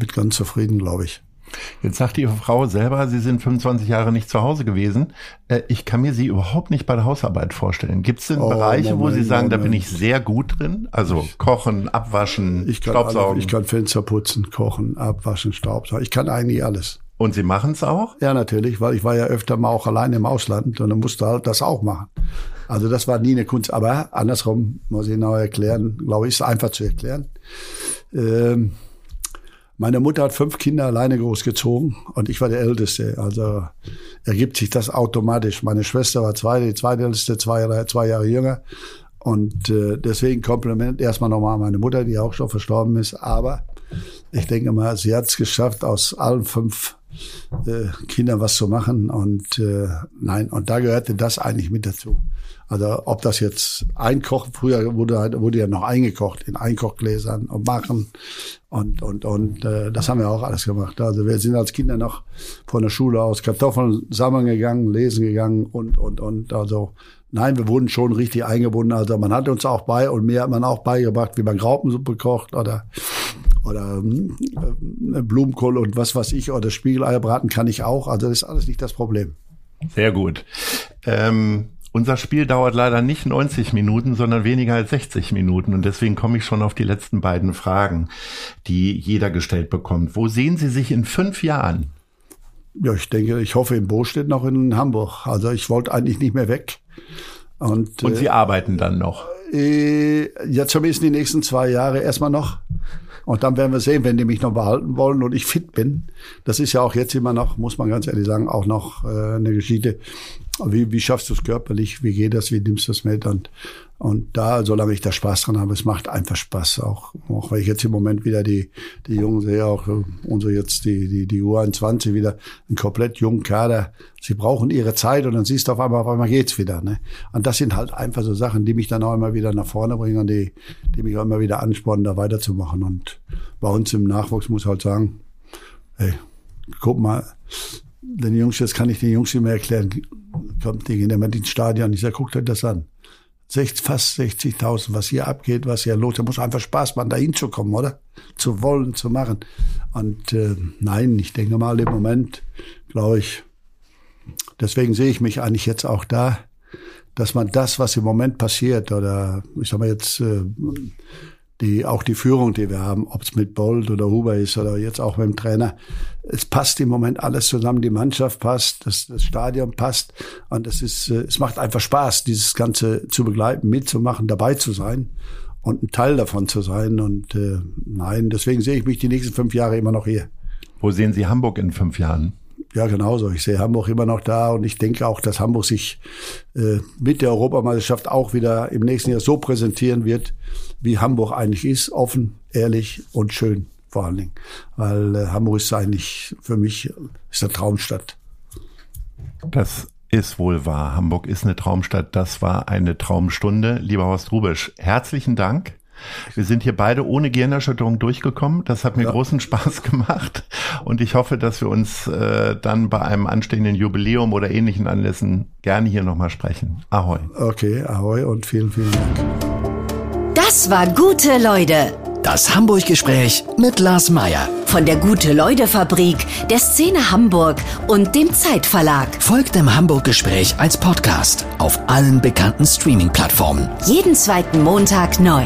mit ganz zufrieden, glaube ich. Jetzt sagt Ihre Frau selber, Sie sind 25 Jahre nicht zu Hause gewesen. Äh, ich kann mir Sie überhaupt nicht bei der Hausarbeit vorstellen. Gibt es denn oh, Bereiche, Moment, wo Sie sagen, Moment. da bin ich sehr gut drin? Also kochen, abwaschen, ich kann Staubsaugen? Alle, ich kann Fenster putzen, kochen, abwaschen, Staubsaugen. Ich kann eigentlich alles. Und Sie machen es auch? Ja, natürlich, weil ich war ja öfter mal auch allein im Ausland und dann musste halt das auch machen. Also das war nie eine Kunst, aber andersrum muss ich noch erklären, glaube ich, ist einfach zu erklären. Ähm, meine Mutter hat fünf Kinder alleine großgezogen und ich war der Älteste. Also ergibt sich das automatisch. Meine Schwester war zwei, die zweitälteste, zwei, zwei Jahre jünger. Und äh, deswegen Kompliment erstmal nochmal an meine Mutter, die auch schon verstorben ist. Aber ich denke mal, sie hat es geschafft, aus allen fünf äh, Kindern was zu machen. Und äh, nein, und da gehörte das eigentlich mit dazu. Also ob das jetzt einkochen, früher wurde, halt, wurde ja noch eingekocht in Einkochgläsern und machen und und und äh, das haben wir auch alles gemacht. Also wir sind als Kinder noch von der Schule aus Kartoffeln sammeln gegangen, lesen gegangen und und und also nein, wir wurden schon richtig eingebunden. Also man hat uns auch bei und mir hat man auch beigebracht, wie man Graupensuppe kocht oder oder äh, Blumenkohl und was weiß ich oder Spiegeleier braten kann ich auch. Also das ist alles nicht das Problem. Sehr gut. Ähm unser Spiel dauert leider nicht 90 Minuten, sondern weniger als 60 Minuten. Und deswegen komme ich schon auf die letzten beiden Fragen, die jeder gestellt bekommt. Wo sehen Sie sich in fünf Jahren? Ja, ich denke, ich hoffe in Bostedt noch in Hamburg. Also ich wollte eigentlich nicht mehr weg. Und, Und Sie äh, arbeiten dann noch? Äh, ja, zumindest die nächsten zwei Jahre erstmal noch. Und dann werden wir sehen, wenn die mich noch behalten wollen und ich fit bin. Das ist ja auch jetzt immer noch, muss man ganz ehrlich sagen, auch noch äh, eine Geschichte. Wie, wie schaffst du es körperlich? Wie geht das? Wie nimmst du es mit? Und, und da, solange ich da Spaß dran habe, es macht einfach Spaß. Auch, auch weil ich jetzt im Moment wieder die, die Jungen sehe, auch unsere jetzt die, die, die U21 wieder einen komplett jungen Kader. Sie brauchen ihre Zeit und dann siehst du auf einmal, auf einmal geht's wieder. Ne? Und das sind halt einfach so Sachen, die mich dann auch immer wieder nach vorne bringen und die, die mich auch immer wieder anspornen, da weiterzumachen. Und bei uns im Nachwuchs muss halt sagen, hey, guck mal, den Jungs, das kann ich den Jungs immer erklären, kommt die gehen immer ins Stadion, ich sage, guckt euch das an. 60, fast 60.000, was hier abgeht, was hier los, da muss einfach Spaß machen, da hinzukommen, oder? Zu wollen, zu machen. Und äh, nein, ich denke mal im Moment, glaube ich, deswegen sehe ich mich eigentlich jetzt auch da, dass man das, was im Moment passiert, oder ich sag mal jetzt, äh, die, auch die Führung, die wir haben, ob es mit Bolt oder Huber ist oder jetzt auch mit dem Trainer, es passt im Moment alles zusammen, die Mannschaft passt, das, das Stadion passt und es ist, äh, es macht einfach Spaß, dieses Ganze zu begleiten, mitzumachen, dabei zu sein und ein Teil davon zu sein und äh, nein, deswegen sehe ich mich die nächsten fünf Jahre immer noch hier. Wo sehen Sie Hamburg in fünf Jahren? Ja, genauso. Ich sehe Hamburg immer noch da und ich denke auch, dass Hamburg sich äh, mit der Europameisterschaft auch wieder im nächsten Jahr so präsentieren wird, wie Hamburg eigentlich ist, offen, ehrlich und schön vor allen Dingen. Weil äh, Hamburg ist eigentlich für mich ist eine Traumstadt. Das ist wohl wahr. Hamburg ist eine Traumstadt. Das war eine Traumstunde. Lieber Horst Rubisch, herzlichen Dank. Wir sind hier beide ohne Gehirnerschütterung durchgekommen. Das hat mir ja. großen Spaß gemacht. Und ich hoffe, dass wir uns äh, dann bei einem anstehenden Jubiläum oder ähnlichen Anlässen gerne hier nochmal sprechen. Ahoi. Okay, ahoi und vielen, vielen Dank. Das war gute Leute. Das Hamburg-Gespräch mit Lars Meier. Von der Gute-Leute-Fabrik, der Szene Hamburg und dem Zeitverlag. Folgt dem Hamburg-Gespräch als Podcast auf allen bekannten Streaming-Plattformen. Jeden zweiten Montag neu.